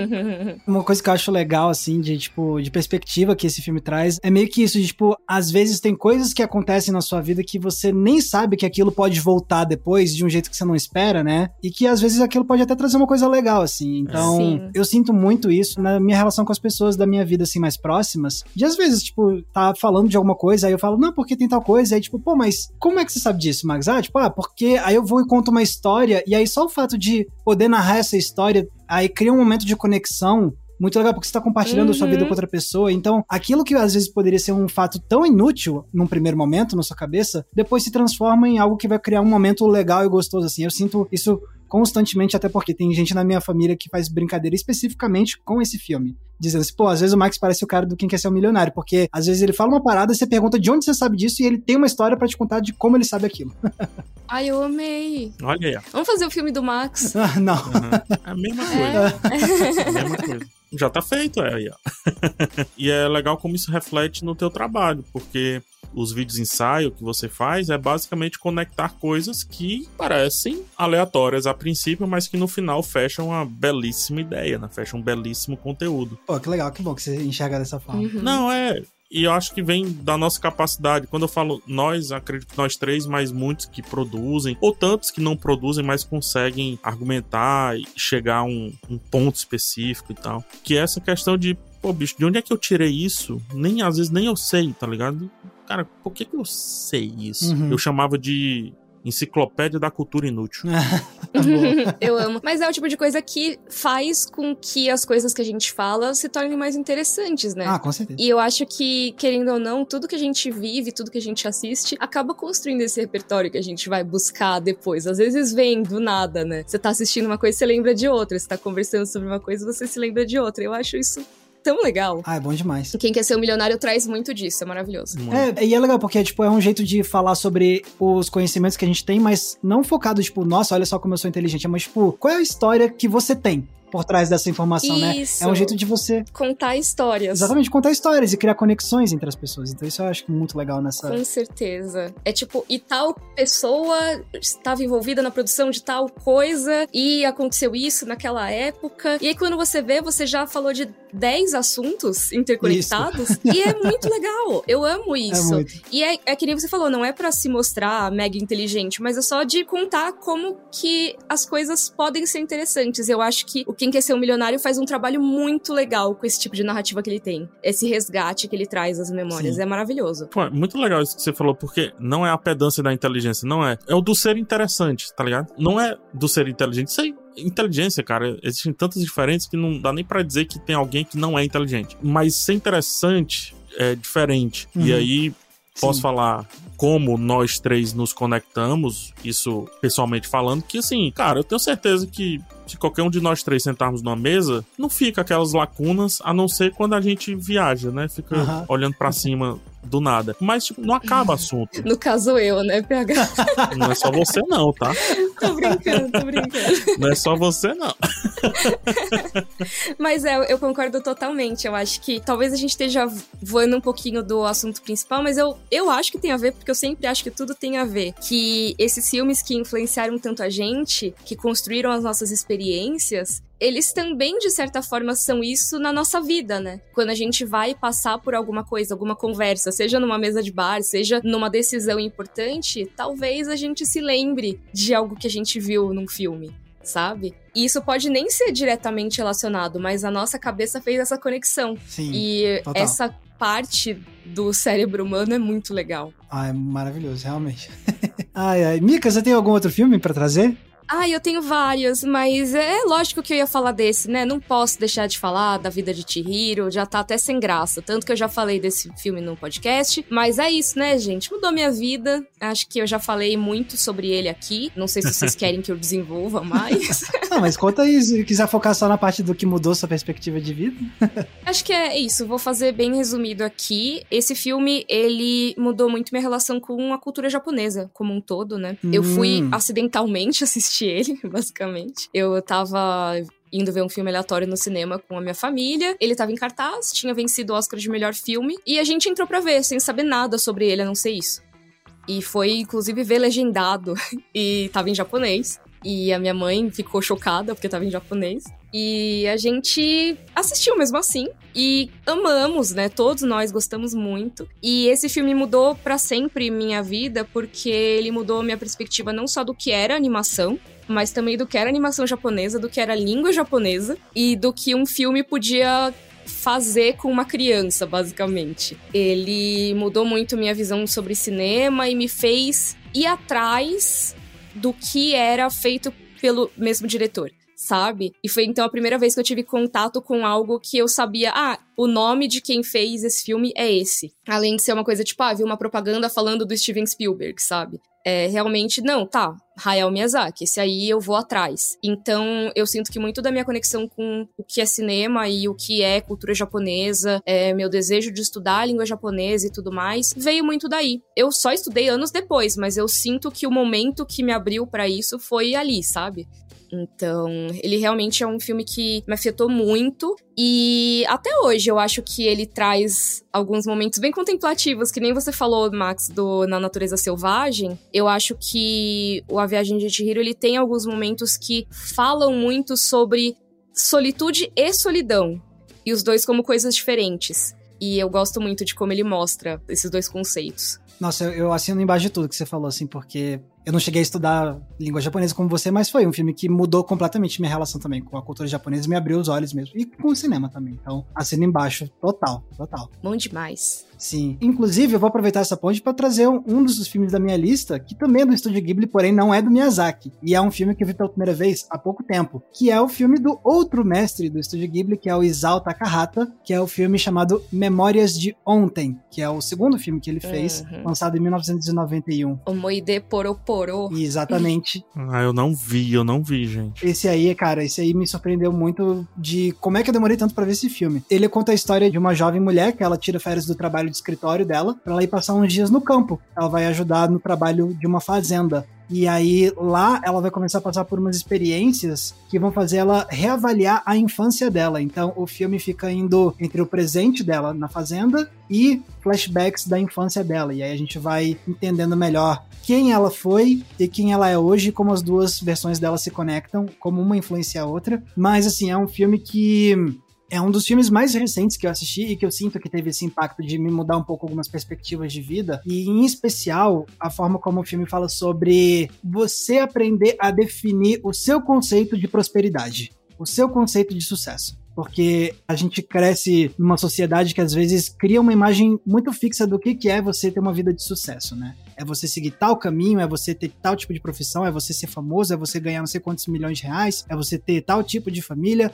Uma coisa que eu acho legal, assim, de, tipo, de perspectiva que esse filme traz, é meio que isso, de, tipo, às vezes tem coisas que acontecem na sua vida que você nem sabe que aquilo pode voltar depois de um jeito que você não espera, né? E que às vezes aquilo pode até trazer uma coisa legal, assim. Então, Sim. eu sinto muito isso na minha relação com as pessoas da minha vida, assim, mais próximas. De às vezes, tipo, tá falando de alguma coisa, aí eu falo, não, porque tem tal coisa, aí, tipo, pô, mas como é que você sabe disso, Max? Ah, tipo, ah, porque aí eu vou e conto uma história, e aí só o fato de poder narrar essa história, aí cria um momento de conexão muito legal, porque você está compartilhando uhum. a sua vida uhum. com outra pessoa. Então, aquilo que às vezes poderia ser um fato tão inútil num primeiro momento na sua cabeça, depois se transforma em algo que vai criar um momento legal e gostoso, assim. Eu sinto isso constantemente, até porque tem gente na minha família que faz brincadeira especificamente com esse filme. Dizendo assim, pô, às vezes o Max parece o cara do Quem Quer Ser um Milionário, porque às vezes ele fala uma parada e você pergunta de onde você sabe disso e ele tem uma história para te contar de como ele sabe aquilo. Ai, eu amei. Olha aí. Vamos fazer o filme do Max? Ah, não. Uhum. A mesma coisa. É. A mesma coisa. Já tá feito, é aí, ó. e é legal como isso reflete no teu trabalho, porque os vídeos ensaio que você faz é basicamente conectar coisas que parecem aleatórias a princípio, mas que no final fecham uma belíssima ideia, né? Fecham um belíssimo conteúdo. Pô, que legal, que bom que você enxerga dessa forma. Uhum. Não, é. E eu acho que vem da nossa capacidade. Quando eu falo nós, acredito que nós três, mas muitos que produzem, ou tantos que não produzem, mas conseguem argumentar e chegar a um, um ponto específico e tal. Que é essa questão de, pô, bicho, de onde é que eu tirei isso? Nem às vezes nem eu sei, tá ligado? Cara, por que, que eu sei isso? Uhum. Eu chamava de Enciclopédia da Cultura Inútil. eu amo. Mas é o tipo de coisa que faz com que as coisas que a gente fala se tornem mais interessantes, né? Ah, com certeza. E eu acho que, querendo ou não, tudo que a gente vive, tudo que a gente assiste, acaba construindo esse repertório que a gente vai buscar depois. Às vezes vem do nada, né? Você tá assistindo uma coisa, você lembra de outra. Você tá conversando sobre uma coisa, você se lembra de outra. Eu acho isso tão legal. Ah, é bom demais. Quem quer ser um milionário traz muito disso, é maravilhoso. É, e é legal porque, tipo, é um jeito de falar sobre os conhecimentos que a gente tem, mas não focado, tipo, nossa, olha só como eu sou inteligente, é mas, tipo, qual é a história que você tem? Por trás dessa informação, isso. né? É um jeito de você contar histórias. Exatamente, contar histórias e criar conexões entre as pessoas. Então isso eu acho muito legal nessa. Com certeza. É tipo, e tal pessoa estava envolvida na produção de tal coisa e aconteceu isso naquela época. E aí quando você vê, você já falou de 10 assuntos interconectados isso. e é muito legal. Eu amo é isso. É e é, é que nem você falou, não é para se mostrar mega inteligente, mas é só de contar como que as coisas podem ser interessantes. Eu acho que o quem Quer Ser um Milionário faz um trabalho muito legal com esse tipo de narrativa que ele tem. Esse resgate que ele traz às memórias. Sim. É maravilhoso. Pô, muito legal isso que você falou, porque não é a pedância da inteligência, não é. É o do ser interessante, tá ligado? Não é do ser inteligente. Isso aí inteligência, cara, existem tantas diferentes que não dá nem para dizer que tem alguém que não é inteligente. Mas ser interessante é diferente. Uhum. E aí posso Sim. falar como nós três nos conectamos, isso pessoalmente falando, que assim, cara, eu tenho certeza que se qualquer um de nós três sentarmos numa mesa, não fica aquelas lacunas, a não ser quando a gente viaja, né? Fica uhum. olhando para cima do nada. Mas, tipo, não acaba assunto. No caso eu, né, PH? Não é só você não, tá? tô brincando, tô brincando. Não é só você não. Mas é, eu concordo totalmente. Eu acho que talvez a gente esteja voando um pouquinho do assunto principal, mas eu, eu acho que tem a ver, porque eu sempre acho que tudo tem a ver. Que esses filmes que influenciaram tanto a gente, que construíram as nossas experiências, eles também, de certa forma, são isso na nossa vida, né? Quando a gente vai passar por alguma coisa, alguma conversa, seja numa mesa de bar, seja numa decisão importante, talvez a gente se lembre de algo que a gente viu num filme sabe? E isso pode nem ser diretamente relacionado, mas a nossa cabeça fez essa conexão. Sim. E total. essa parte do cérebro humano é muito legal. Ah, é maravilhoso, realmente. ai, ai. Mika, você tem algum outro filme pra trazer? Ah, eu tenho vários, mas é lógico que eu ia falar desse, né? Não posso deixar de falar da vida de Chihiro, já tá até sem graça. Tanto que eu já falei desse filme no podcast. Mas é isso, né, gente? Mudou minha vida. Acho que eu já falei muito sobre ele aqui. Não sei se vocês querem que eu desenvolva mais. ah, mas conta aí, se quiser focar só na parte do que mudou sua perspectiva de vida. Acho que é isso, vou fazer bem resumido aqui. Esse filme, ele mudou muito minha relação com a cultura japonesa como um todo, né? Hum. Eu fui acidentalmente assistir ele, basicamente. Eu tava indo ver um filme aleatório no cinema com a minha família. Ele tava em cartaz, tinha vencido o Oscar de melhor filme, e a gente entrou pra ver, sem saber nada sobre ele, a não ser isso. E foi, inclusive, ver legendado, e tava em japonês. E a minha mãe ficou chocada porque tava em japonês. E a gente assistiu mesmo assim. E amamos, né? Todos nós gostamos muito. E esse filme mudou para sempre minha vida porque ele mudou minha perspectiva não só do que era animação, mas também do que era animação japonesa, do que era língua japonesa e do que um filme podia fazer com uma criança, basicamente. Ele mudou muito minha visão sobre cinema e me fez ir atrás do que era feito pelo mesmo diretor sabe? E foi então a primeira vez que eu tive contato com algo que eu sabia, ah, o nome de quem fez esse filme é esse. Além de ser uma coisa tipo, ah, vi uma propaganda falando do Steven Spielberg, sabe? É, realmente, não, tá, Hayao Miyazaki, esse aí eu vou atrás. Então, eu sinto que muito da minha conexão com o que é cinema e o que é cultura japonesa, é, meu desejo de estudar a língua japonesa e tudo mais, veio muito daí. Eu só estudei anos depois, mas eu sinto que o momento que me abriu para isso foi ali, sabe? Então, ele realmente é um filme que me afetou muito. E até hoje eu acho que ele traz alguns momentos bem contemplativos, que nem você falou, Max, do Na Natureza Selvagem. Eu acho que o A Viagem de Chihiro, ele tem alguns momentos que falam muito sobre solitude e solidão. E os dois como coisas diferentes. E eu gosto muito de como ele mostra esses dois conceitos. Nossa, eu, eu assino embaixo de tudo que você falou, assim, porque eu não cheguei a estudar língua japonesa como você, mas foi um filme que mudou completamente minha relação também com a cultura japonesa, me abriu os olhos mesmo. E com o cinema também. Então, assino embaixo, total, total. Bom demais. Sim. Inclusive, eu vou aproveitar essa ponte para trazer um, um, dos filmes da minha lista, que também é do Estúdio Ghibli, porém não é do Miyazaki. E é um filme que eu vi pela primeira vez há pouco tempo, que é o filme do outro mestre do Estúdio Ghibli, que é o Isao Takahata, que é o filme chamado Memórias de Ontem, que é o segundo filme que ele fez, uhum. lançado em 1991. O Moide Exatamente. ah, eu não vi, eu não vi, gente. Esse aí, cara, esse aí me surpreendeu muito de como é que eu demorei tanto para ver esse filme. Ele conta a história de uma jovem mulher que ela tira férias do trabalho de escritório dela para ela ir passar uns dias no campo. Ela vai ajudar no trabalho de uma fazenda. E aí lá ela vai começar a passar por umas experiências que vão fazer ela reavaliar a infância dela. Então o filme fica indo entre o presente dela na fazenda e flashbacks da infância dela. E aí a gente vai entendendo melhor quem ela foi e quem ela é hoje, como as duas versões dela se conectam, como uma influencia a outra. Mas assim, é um filme que é um dos filmes mais recentes que eu assisti e que eu sinto que teve esse impacto de me mudar um pouco algumas perspectivas de vida. E em especial, a forma como o filme fala sobre você aprender a definir o seu conceito de prosperidade, o seu conceito de sucesso porque a gente cresce numa sociedade que às vezes cria uma imagem muito fixa do que, é você ter uma vida de sucesso, né? É você seguir tal caminho, é você ter tal tipo de profissão, é você ser famoso, é você ganhar não sei quantos milhões de reais, é você ter tal tipo de família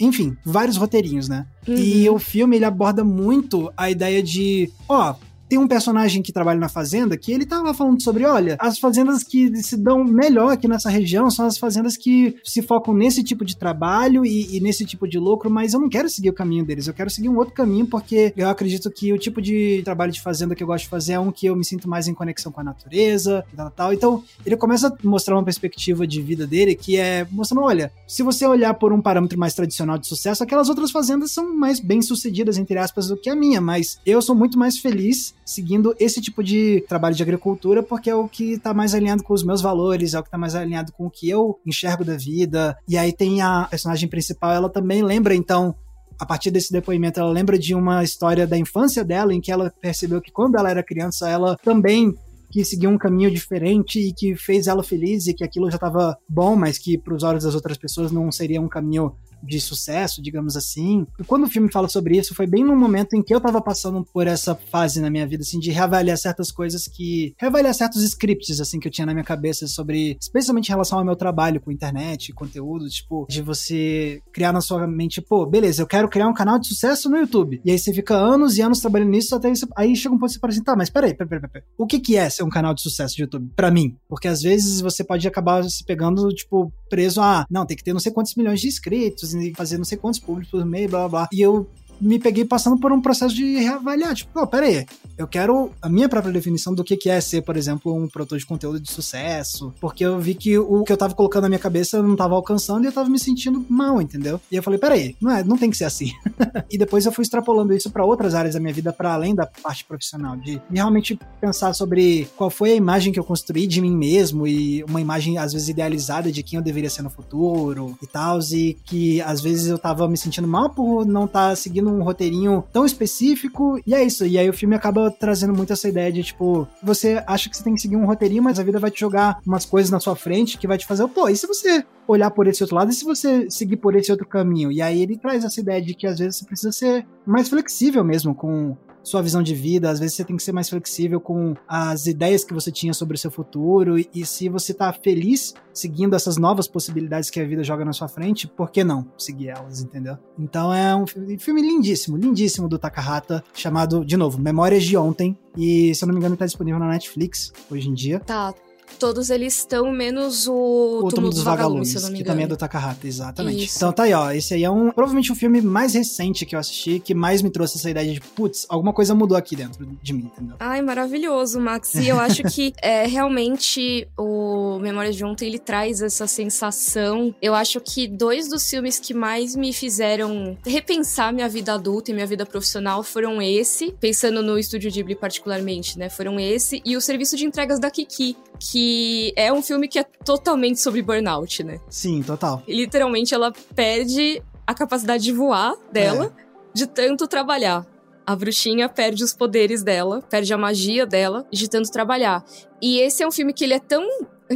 enfim, vários roteirinhos, né? Uhum. E o filme ele aborda muito a ideia de, ó, tem um personagem que trabalha na fazenda que ele tá lá falando sobre, olha, as fazendas que se dão melhor aqui nessa região são as fazendas que se focam nesse tipo de trabalho e, e nesse tipo de lucro, mas eu não quero seguir o caminho deles, eu quero seguir um outro caminho porque eu acredito que o tipo de trabalho de fazenda que eu gosto de fazer é um que eu me sinto mais em conexão com a natureza e tal, tal. Então, ele começa a mostrar uma perspectiva de vida dele que é mostrando, olha, se você olhar por um parâmetro mais tradicional de sucesso, aquelas outras fazendas são mais bem sucedidas, entre aspas, do que a minha, mas eu sou muito mais feliz seguindo esse tipo de trabalho de agricultura porque é o que tá mais alinhado com os meus valores, é o que tá mais alinhado com o que eu enxergo da vida. E aí tem a personagem principal, ela também lembra então a partir desse depoimento, ela lembra de uma história da infância dela, em que ela percebeu que quando ela era criança, ela também que seguiu um caminho diferente e que fez ela feliz e que aquilo já estava bom, mas que para os olhos das outras pessoas não seria um caminho de sucesso, digamos assim. E quando o filme fala sobre isso, foi bem no momento em que eu tava passando por essa fase na minha vida, assim, de reavaliar certas coisas que. reavaliar certos scripts, assim, que eu tinha na minha cabeça sobre. especialmente em relação ao meu trabalho com internet, conteúdo, tipo, de você criar na sua mente, pô, beleza, eu quero criar um canal de sucesso no YouTube. E aí você fica anos e anos trabalhando nisso, até isso, aí chega um ponto que você fala assim, tá, mas peraí, peraí, peraí, peraí. O que que é ser um canal de sucesso de YouTube? para mim. Porque às vezes você pode acabar se pegando, tipo, preso a, não, tem que ter não sei quantos milhões de inscritos, e fazer não sei quantos públicos por mês, blá blá blá. E eu me peguei passando por um processo de reavaliar. Tipo, pô, pera aí, eu quero a minha própria definição do que, que é ser, por exemplo, um produtor de conteúdo de sucesso. Porque eu vi que o que eu tava colocando na minha cabeça eu não tava alcançando e eu tava me sentindo mal, entendeu? E eu falei, pera aí, não, é, não tem que ser assim. e depois eu fui extrapolando isso para outras áreas da minha vida, para além da parte profissional, de, de realmente pensar sobre qual foi a imagem que eu construí de mim mesmo e uma imagem, às vezes, idealizada de quem eu deveria ser no futuro e tal, e que às vezes eu tava me sentindo mal por não estar tá seguindo um roteirinho tão específico. E é isso. E aí o filme acaba trazendo muito essa ideia de, tipo, você acha que você tem que seguir um roteirinho, mas a vida vai te jogar umas coisas na sua frente que vai te fazer, pô, e se você olhar por esse outro lado, e se você seguir por esse outro caminho? E aí ele traz essa ideia de que às vezes você precisa ser mais flexível mesmo com sua visão de vida, às vezes você tem que ser mais flexível com as ideias que você tinha sobre o seu futuro, e, e se você tá feliz seguindo essas novas possibilidades que a vida joga na sua frente, por que não seguir elas, entendeu? Então é um filme lindíssimo, lindíssimo do Takahata, chamado, de novo, Memórias de Ontem, e se eu não me engano tá disponível na Netflix hoje em dia. Tá, Todos eles estão, menos o, o Túmulo dos, dos Vagalumes, se eu não me engano. Que também é do Takahata, exatamente. Isso. Então tá aí, ó. Esse aí é um, provavelmente o filme mais recente que eu assisti, que mais me trouxe essa ideia de, putz, alguma coisa mudou aqui dentro de mim, entendeu? Ai, maravilhoso, Max. E eu acho que é, realmente o Memórias de Ontem, ele traz essa sensação. Eu acho que dois dos filmes que mais me fizeram repensar minha vida adulta e minha vida profissional foram esse, pensando no Estúdio Ghibli particularmente, né? Foram esse e o Serviço de Entregas da Kiki, que é um filme que é totalmente sobre burnout, né? Sim, total. E, literalmente ela perde a capacidade de voar dela é. de tanto trabalhar. A bruxinha perde os poderes dela, perde a magia dela de tanto trabalhar. E esse é um filme que ele é tão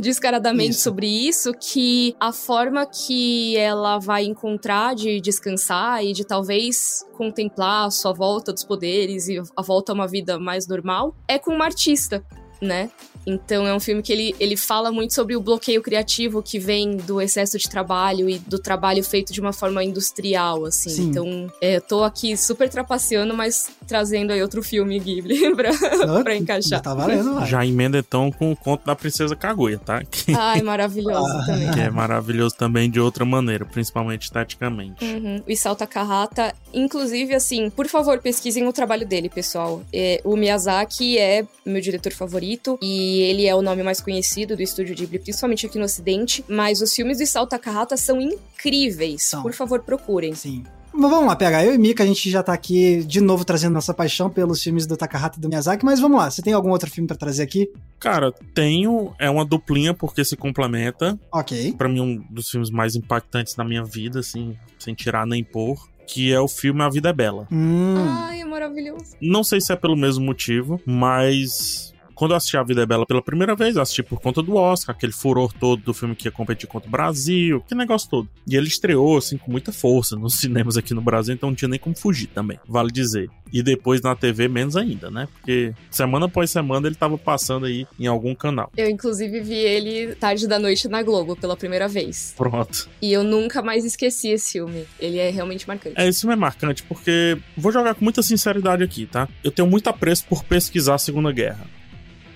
descaradamente isso. sobre isso que a forma que ela vai encontrar de descansar e de talvez contemplar a sua volta dos poderes e a volta a uma vida mais normal é com uma artista, né? Então é um filme que ele, ele fala muito sobre o bloqueio criativo que vem do excesso de trabalho e do trabalho feito de uma forma industrial, assim. Sim. Então, é, eu tô aqui super trapaceando, mas trazendo aí outro filme Ghibli pra, Não, pra encaixar. Já tá valendo, vai. Já emenda então com o conto da Princesa Kaguya, tá? Que... Ai, maravilhoso ah. também. Que é maravilhoso também de outra maneira, principalmente esteticamente. Uhum. O Isao Takahata, inclusive, assim, por favor, pesquisem o trabalho dele, pessoal. É, o Miyazaki é meu diretor favorito e ele é o nome mais conhecido do estúdio Ghibli, principalmente aqui no Ocidente, mas os filmes do Isao Takahata são incríveis. São. Por favor, procurem. Sim. Mas vamos lá, PH. Eu e Mika, a gente já tá aqui de novo trazendo nossa paixão pelos filmes do Takahata e do Miyazaki, mas vamos lá. Você tem algum outro filme para trazer aqui? Cara, tenho. É uma duplinha porque se complementa. Ok. Para mim, um dos filmes mais impactantes da minha vida, assim, sem tirar nem pôr. Que é o filme A Vida é Bela. Hum. Ai, é maravilhoso. Não sei se é pelo mesmo motivo, mas Quando eu assisti A Vida é Bela pela primeira vez, eu assisti por conta do Oscar, aquele furor todo do filme que ia competir contra o Brasil, que negócio todo. E ele estreou, assim, com muita força nos cinemas aqui no Brasil, então não tinha nem como fugir também, vale dizer. E depois na TV, menos ainda, né? Porque semana após semana ele tava passando aí em algum canal. Eu, inclusive, vi ele tarde da noite na Globo pela primeira vez. Pronto. E eu nunca mais esqueci esse filme. Ele é realmente marcante. É, esse filme é marcante porque, vou jogar com muita sinceridade aqui, tá? Eu tenho muito apreço por pesquisar a Segunda Guerra.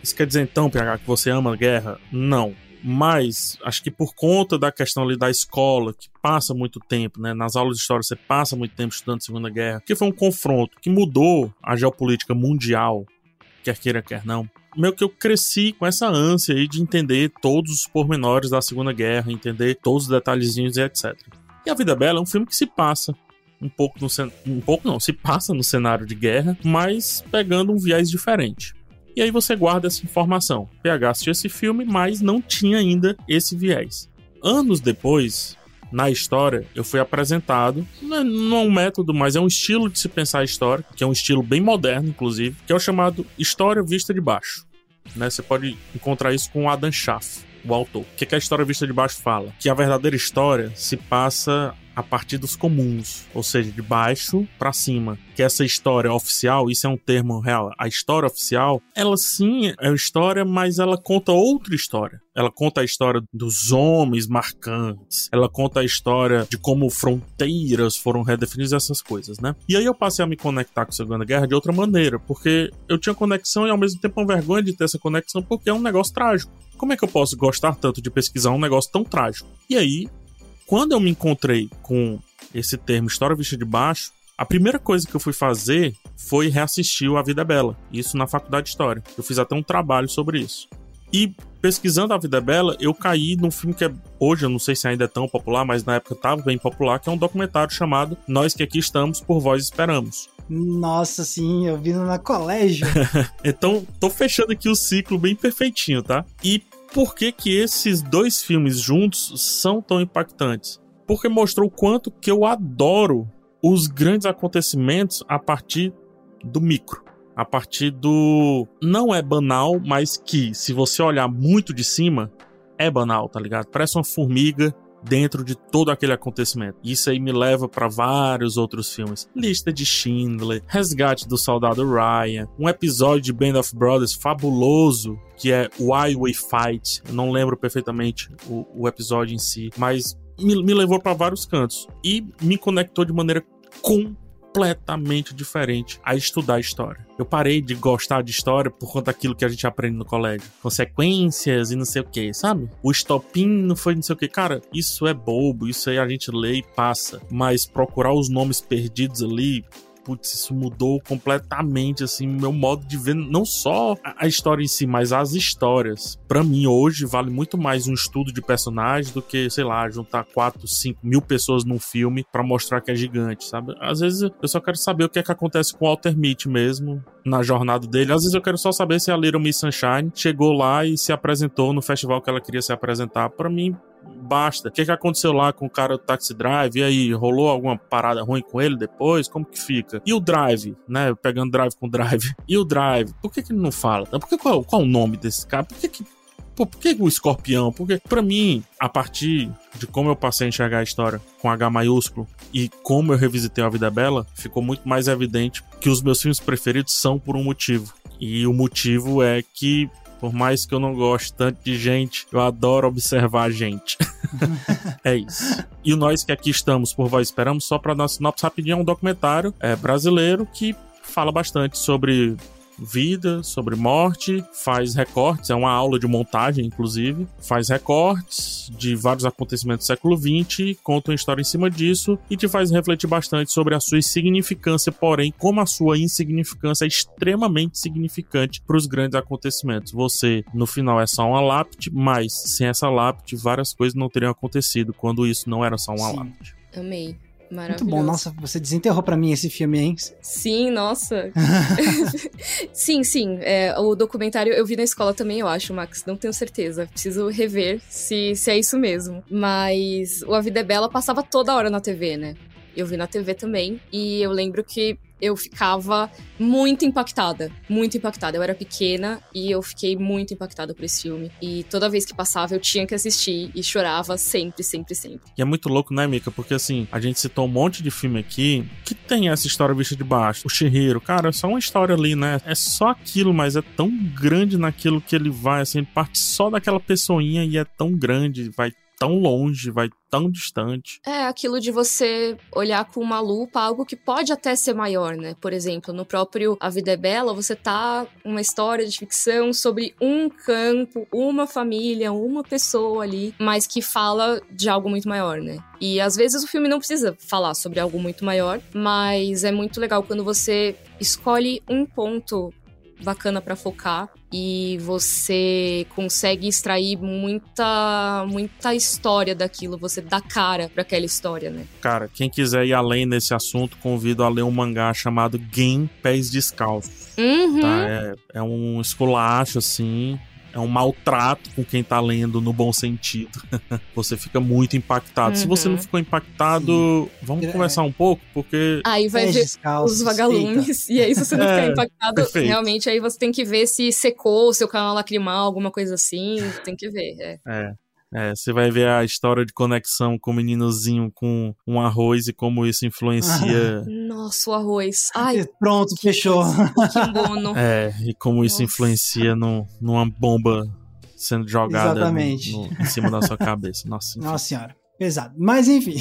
Isso quer dizer então, PH, que você ama a guerra? Não. Mas acho que por conta da questão ali da escola, que passa muito tempo, né? Nas aulas de história você passa muito tempo estudando Segunda Guerra, que foi um confronto que mudou a geopolítica mundial, quer queira, quer não. Meio que eu cresci com essa ânsia aí de entender todos os pormenores da Segunda Guerra, entender todos os detalhezinhos e etc. E A Vida Bela é um filme que se passa um pouco no um pouco não, se passa no cenário de guerra, mas pegando um viés diferente. E aí você guarda essa informação. PH assistiu esse filme, mas não tinha ainda esse viés. Anos depois, na história, eu fui apresentado, não é um método, mas é um estilo de se pensar a história, que é um estilo bem moderno, inclusive, que é o chamado História Vista de Baixo. Né? Você pode encontrar isso com Adam Schaff, o autor. O que, que a História Vista de Baixo fala? Que a verdadeira história se passa a partir dos comuns, ou seja, de baixo para cima. Que essa história oficial, isso é um termo real, a história oficial, ela sim é uma história, mas ela conta outra história. Ela conta a história dos homens marcantes, ela conta a história de como fronteiras foram redefinidas, essas coisas, né? E aí eu passei a me conectar com a Segunda Guerra de outra maneira, porque eu tinha conexão e ao mesmo tempo uma vergonha de ter essa conexão, porque é um negócio trágico. Como é que eu posso gostar tanto de pesquisar um negócio tão trágico? E aí quando eu me encontrei com esse termo história vista de baixo, a primeira coisa que eu fui fazer foi reassistir o A Vida é Bela, isso na faculdade de História. Eu fiz até um trabalho sobre isso. E pesquisando A Vida é Bela, eu caí num filme que é, hoje eu não sei se ainda é tão popular, mas na época estava bem popular, que é um documentário chamado Nós que aqui estamos, por vós esperamos. Nossa, sim, eu vi na colégio. então, tô fechando aqui o ciclo bem perfeitinho, tá? E por que, que esses dois filmes juntos são tão impactantes? Porque mostrou o quanto que eu adoro os grandes acontecimentos a partir do micro. A partir do. Não é banal, mas que, se você olhar muito de cima, é banal, tá ligado? Parece uma formiga dentro de todo aquele acontecimento. Isso aí me leva para vários outros filmes. Lista de Schindler, Resgate do Soldado Ryan, um episódio de Band of Brothers fabuloso que é Why We Fight. Eu não lembro perfeitamente o, o episódio em si, mas me, me levou para vários cantos e me conectou de maneira com completamente diferente a estudar história. Eu parei de gostar de história por conta daquilo que a gente aprende no colégio. Consequências e não sei o que, sabe? O estopim não foi não sei o que. Cara, isso é bobo, isso aí a gente lê e passa. Mas procurar os nomes perdidos ali, putz, isso mudou completamente, assim, meu modo de ver não só a história em si, mas as histórias. Para mim, hoje, vale muito mais um estudo de personagem do que, sei lá, juntar 4, 5 mil pessoas num filme para mostrar que é gigante, sabe? Às vezes eu só quero saber o que é que acontece com o Walter Mitty mesmo, na jornada dele. Às vezes eu quero só saber se a Little Miss Sunshine chegou lá e se apresentou no festival que ela queria se apresentar. Para mim, basta. O que, que aconteceu lá com o cara do Taxi Drive? E aí, rolou alguma parada ruim com ele depois? Como que fica? E o Drive, né? Pegando Drive com Drive. E o Drive? Por que, que ele não fala? Por que, qual, qual o nome desse cara? Por que, que Pô, por que o escorpião? Porque, para mim, a partir de como eu passei a enxergar a história com H maiúsculo e como eu revisitei a Vida Bela, ficou muito mais evidente que os meus filmes preferidos são por um motivo. E o motivo é que por mais que eu não goste tanto de gente, eu adoro observar gente. é isso. E o Nós que aqui estamos por Vós Esperamos, só para dar sinopse rapidinho, é um documentário é, brasileiro que fala bastante sobre vida, sobre morte, faz recortes, é uma aula de montagem, inclusive, faz recortes de vários acontecimentos do século XX, conta uma história em cima disso e te faz refletir bastante sobre a sua insignificância, porém, como a sua insignificância é extremamente significante para os grandes acontecimentos. Você, no final, é só uma lápide, mas sem essa lápide, várias coisas não teriam acontecido quando isso não era só uma Sim. lápide. Amei. Muito bom, nossa, você desenterrou para mim esse filme, hein? Sim, nossa. sim, sim. É, o documentário eu vi na escola também, eu acho, Max. Não tenho certeza. Preciso rever se, se é isso mesmo. Mas o A Vida é Bela passava toda hora na TV, né? Eu vi na TV também. E eu lembro que eu ficava muito impactada. Muito impactada. Eu era pequena e eu fiquei muito impactada por esse filme. E toda vez que passava, eu tinha que assistir e chorava sempre, sempre, sempre. E é muito louco, né, Mika? Porque assim, a gente citou um monte de filme aqui que tem essa história vista de baixo. O Shihiro, cara, é só uma história ali, né? É só aquilo, mas é tão grande naquilo que ele vai, assim, ele parte só daquela pessoinha e é tão grande, vai tão longe, vai tão distante. É aquilo de você olhar com uma lupa algo que pode até ser maior, né? Por exemplo, no próprio A Vida é Bela, você tá uma história de ficção sobre um campo, uma família, uma pessoa ali, mas que fala de algo muito maior, né? E às vezes o filme não precisa falar sobre algo muito maior, mas é muito legal quando você escolhe um ponto bacana para focar e você consegue extrair muita muita história daquilo, você dá cara para aquela história, né? Cara, quem quiser ir além nesse assunto, convido a ler um mangá chamado Game Pés Descalços. Uhum. Tá? É, é um esculacho, assim, é um maltrato com quem tá lendo no bom sentido. você fica muito impactado. Uhum. Se você não uhum. ficou impactado, Sim. vamos é. conversar um pouco, porque. Aí vai ver os vagalumes. E aí, se você não é, ficar impactado, perfeito. realmente aí você tem que ver se secou o seu canal lacrimal, alguma coisa assim. Tem que ver. É. é. Você vai ver a história de conexão com o meninozinho com um arroz e como isso influencia. Nossa, o arroz. Ai, pronto, fechou. Que bono. É, e como Nossa. isso influencia no, numa bomba sendo jogada no, no, em cima da sua cabeça. Nossa, Nossa senhora. Pesado. Mas enfim.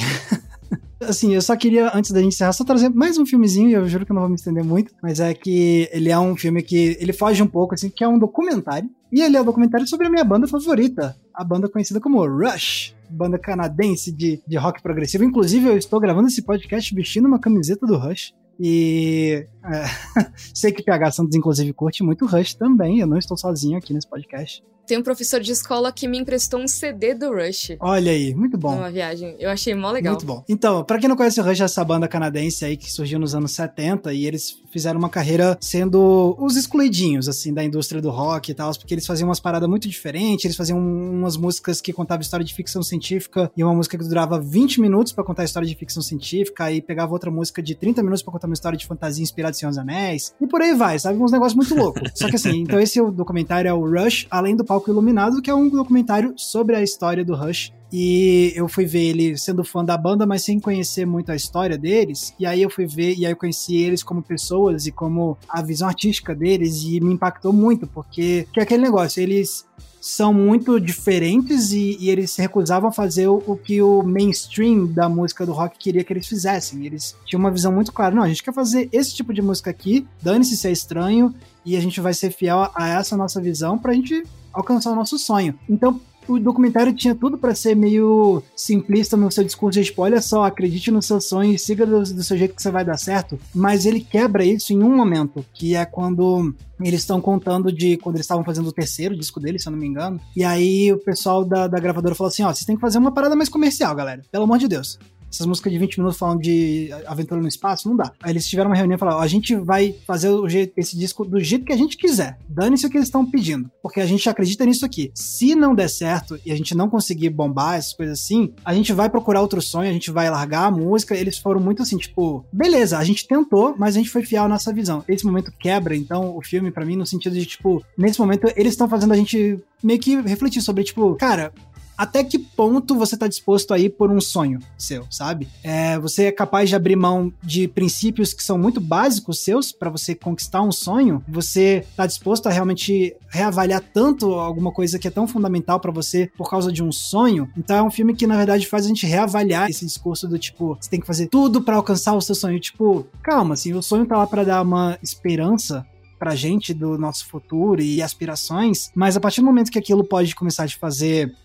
Assim, eu só queria, antes da gente encerrar, só trazer mais um filmezinho, eu juro que eu não vou me estender muito, mas é que ele é um filme que ele foge um pouco, assim, que é um documentário. E ele é um documentário sobre a minha banda favorita, a banda conhecida como Rush, banda canadense de, de rock progressivo. Inclusive, eu estou gravando esse podcast vestindo uma camiseta do Rush. E é, sei que PH Santos, inclusive, curte muito Rush também. Eu não estou sozinho aqui nesse podcast. Tem um professor de escola que me emprestou um CD do Rush. Olha aí, muito bom. Numa viagem. Eu achei mó legal. Muito bom. Então, para quem não conhece o Rush, essa banda canadense aí que surgiu nos anos 70 e eles fizeram uma carreira sendo os excluidinhos, assim, da indústria do rock e tal, porque eles faziam umas paradas muito diferentes, eles faziam umas músicas que contavam história de ficção científica e uma música que durava 20 minutos para contar a história de ficção científica, aí pegava outra música de 30 minutos para contar uma história de fantasia inspirada Senhor dos Anéis, e por aí vai, sabe? Uns negócios muito loucos. Só que assim, então esse é documentário é o Rush, além do palco iluminado, que é um documentário sobre a história do Rush. E eu fui ver ele sendo fã da banda, mas sem conhecer muito a história deles. E aí eu fui ver, e aí eu conheci eles como pessoas e como a visão artística deles, e me impactou muito, porque que é aquele negócio, eles são muito diferentes e, e, eles se recusavam a fazer o, o, que o mainstream da música do rock queria que eles fizessem. Eles tinham uma visão muito clara: não, a gente quer fazer esse tipo de música aqui, dane-se se é estranho, e a gente vai ser fiel a essa nossa visão pra gente alcançar o nosso sonho. Então, o documentário tinha tudo para ser meio simplista no seu discurso de tipo, olha só, acredite no seu sonho e siga do, do, seu jeito que você vai dar certo, mas ele quebra isso em um momento, que é quando eles estão contando de quando eles estavam fazendo o terceiro disco dele, se eu não me engano, e aí o pessoal da, da gravadora falou assim, ó, vocês têm que fazer uma parada mais comercial, galera, pelo amor de Deus essas músicas de 20 minutos falando de aventura no espaço, não dá. Aí eles tiveram uma reunião e falaram: a gente vai fazer o jeito, esse disco do jeito que a gente quiser. Dane-se o que eles estão pedindo. Porque a gente acredita nisso aqui. Se não der certo e a gente não conseguir bombar, essas coisas assim, a gente vai procurar outro sonho, a gente vai largar a música. Eles foram muito assim, tipo, beleza, a gente tentou, mas a gente foi fiel à nossa visão. Esse momento quebra, então, o filme, para mim, no sentido de, tipo, nesse momento, eles estão fazendo a gente meio que refletir sobre, tipo, cara, até que ponto você está disposto a ir por um sonho seu, sabe? É, você é capaz de abrir mão de princípios que são muito básicos seus para você conquistar um sonho? Você está disposto a realmente reavaliar tanto alguma coisa que é tão fundamental para você por causa de um sonho? Então é um filme que na verdade faz a gente reavaliar esse discurso do tipo, você tem que fazer tudo para alcançar o seu sonho. Tipo, calma, assim, o sonho tá lá para dar uma esperança pra gente do nosso futuro e aspirações, mas a partir do momento que aquilo pode começar a te fazer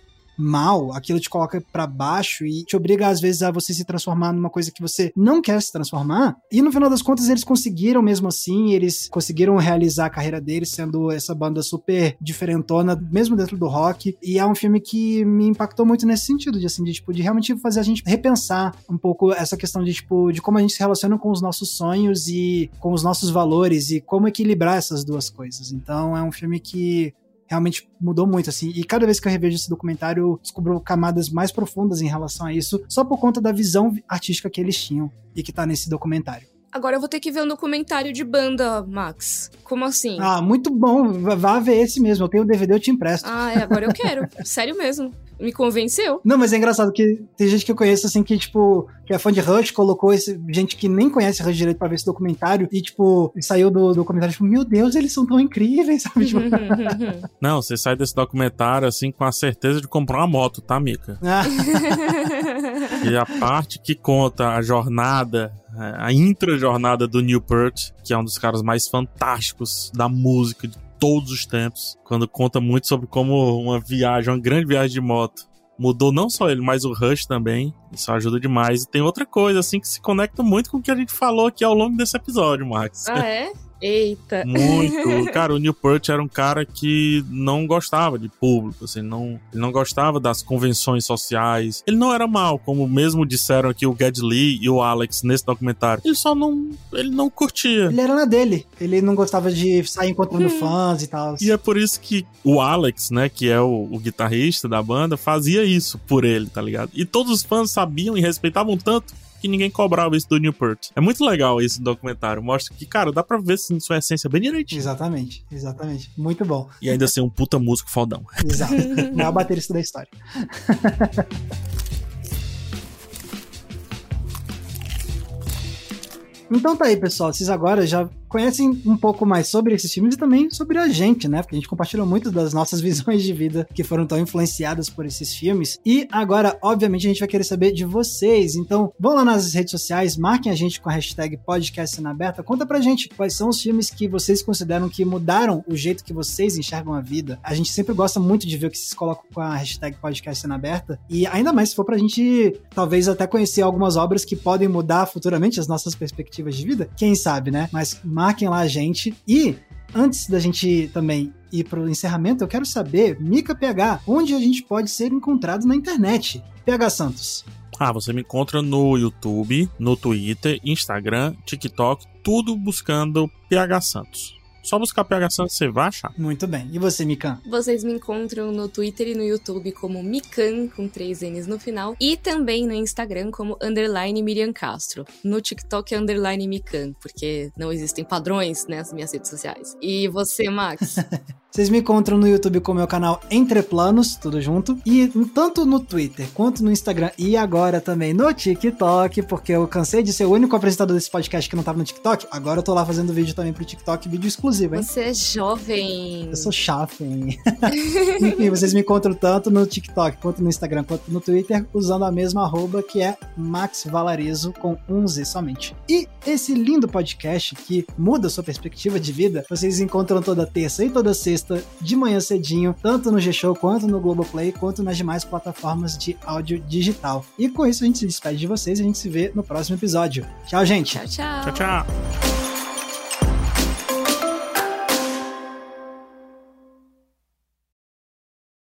mal, aquilo te coloca para baixo e te obriga às vezes a você se transformar numa coisa que você não quer se transformar. E no final das contas eles conseguiram mesmo assim, eles conseguiram realizar a carreira deles sendo essa banda super diferentona, mesmo dentro do rock. E é um filme que me impactou muito nesse sentido de assim, de tipo de realmente fazer a gente repensar um pouco essa questão de tipo de como a gente se relaciona com os nossos sonhos e com os nossos valores e como equilibrar essas duas coisas. Então é um filme que realmente mudou muito, assim. E cada vez que eu revejo esse documentário, eu descubro camadas mais profundas em relação a isso, só por conta da visão artística que eles tinham e que tá nesse documentário. Agora eu vou ter que ver um documentário de banda, Max. Como assim? Ah, muito bom. Vá ver esse mesmo. Eu tenho o DVD, eu te empresto. Ah, é, agora eu quero. Sério mesmo. Me convenceu. Não, mas é engraçado que tem gente que eu conheço, assim, que, tipo, que é fã de Rush, colocou esse, gente que nem conhece Rush direito pra ver esse documentário e, tipo, saiu do documentário, tipo, meu Deus, eles são tão incríveis, sabe? Tipo... Não, você sai desse documentário, assim, com a certeza de comprar uma moto, tá, Mika? Ah. e a parte que conta a jornada a intra-jornada do Newport, que é um dos caras mais fantásticos da música de todos os tempos, quando conta muito sobre como uma viagem, uma grande viagem de moto, mudou não só ele, mas o Rush também. Isso ajuda demais. E tem outra coisa, assim, que se conecta muito com o que a gente falou aqui ao longo desse episódio, Max. Ah, é? Eita. Muito. Cara, o Newport era um cara que não gostava de público, assim, não, ele não gostava das convenções sociais. Ele não era mal, como mesmo disseram aqui o Ged Lee e o Alex nesse documentário. Ele só não, ele não curtia. Ele era na dele. Ele não gostava de sair encontrando hum. fãs e tal. E é por isso que o Alex, né, que é o, o guitarrista da banda, fazia isso por ele, tá ligado? E todos os fãs sabiam e respeitavam tanto que ninguém cobrava isso do Newport. É muito legal esse documentário. Mostra que, cara, dá pra ver sim, sua essência bem direitinho. Exatamente, exatamente. Muito bom. E ainda ser um puta músico fodão. Exato. Maior baterista da história. Então tá aí, pessoal. Vocês agora já conhecem um pouco mais sobre esses filmes e também sobre a gente, né? Porque a gente compartilhou muito das nossas visões de vida que foram tão influenciadas por esses filmes. E agora, obviamente, a gente vai querer saber de vocês. Então, vão lá nas redes sociais, marquem a gente com a hashtag podcast aberta. Conta pra gente quais são os filmes que vocês consideram que mudaram o jeito que vocês enxergam a vida. A gente sempre gosta muito de ver o que vocês colocam com a hashtag podcast aberta. E ainda mais se for pra gente, talvez, até conhecer algumas obras que podem mudar futuramente as nossas perspectivas de vida. Quem sabe, né? Mas marquem lá a gente. E antes da gente também ir para o encerramento, eu quero saber, Mica PH, onde a gente pode ser encontrado na internet? PH Santos. Ah, você me encontra no YouTube, no Twitter, Instagram, TikTok, tudo buscando PH Santos. Só buscar PH Santos você vai achar. Muito bem. E você, Mikan? Vocês me encontram no Twitter e no YouTube como Mikan, com três N's no final. E também no Instagram como underline Miriam Castro. No TikTok é underline Mikan, porque não existem padrões nas minhas redes sociais. E você, Max? Vocês me encontram no YouTube com o meu canal Entre Planos, tudo junto. E tanto no Twitter quanto no Instagram e agora também no TikTok, porque eu cansei de ser o único apresentador desse podcast que não tava no TikTok. Agora eu tô lá fazendo vídeo também pro TikTok, vídeo exclusivo, hein? Você é jovem. Eu sou chafem. Enfim, vocês me encontram tanto no TikTok quanto no Instagram quanto no Twitter usando a mesma arroba que é Max Valarizo com um Z somente. E esse lindo podcast que muda a sua perspectiva de vida, vocês encontram toda terça e toda sexta sexta de manhã cedinho, tanto no G-Show quanto no Globoplay, quanto nas demais plataformas de áudio digital. E com isso a gente se despede de vocês e a gente se vê no próximo episódio. Tchau, gente. Tchau, tchau. Tchau, tchau.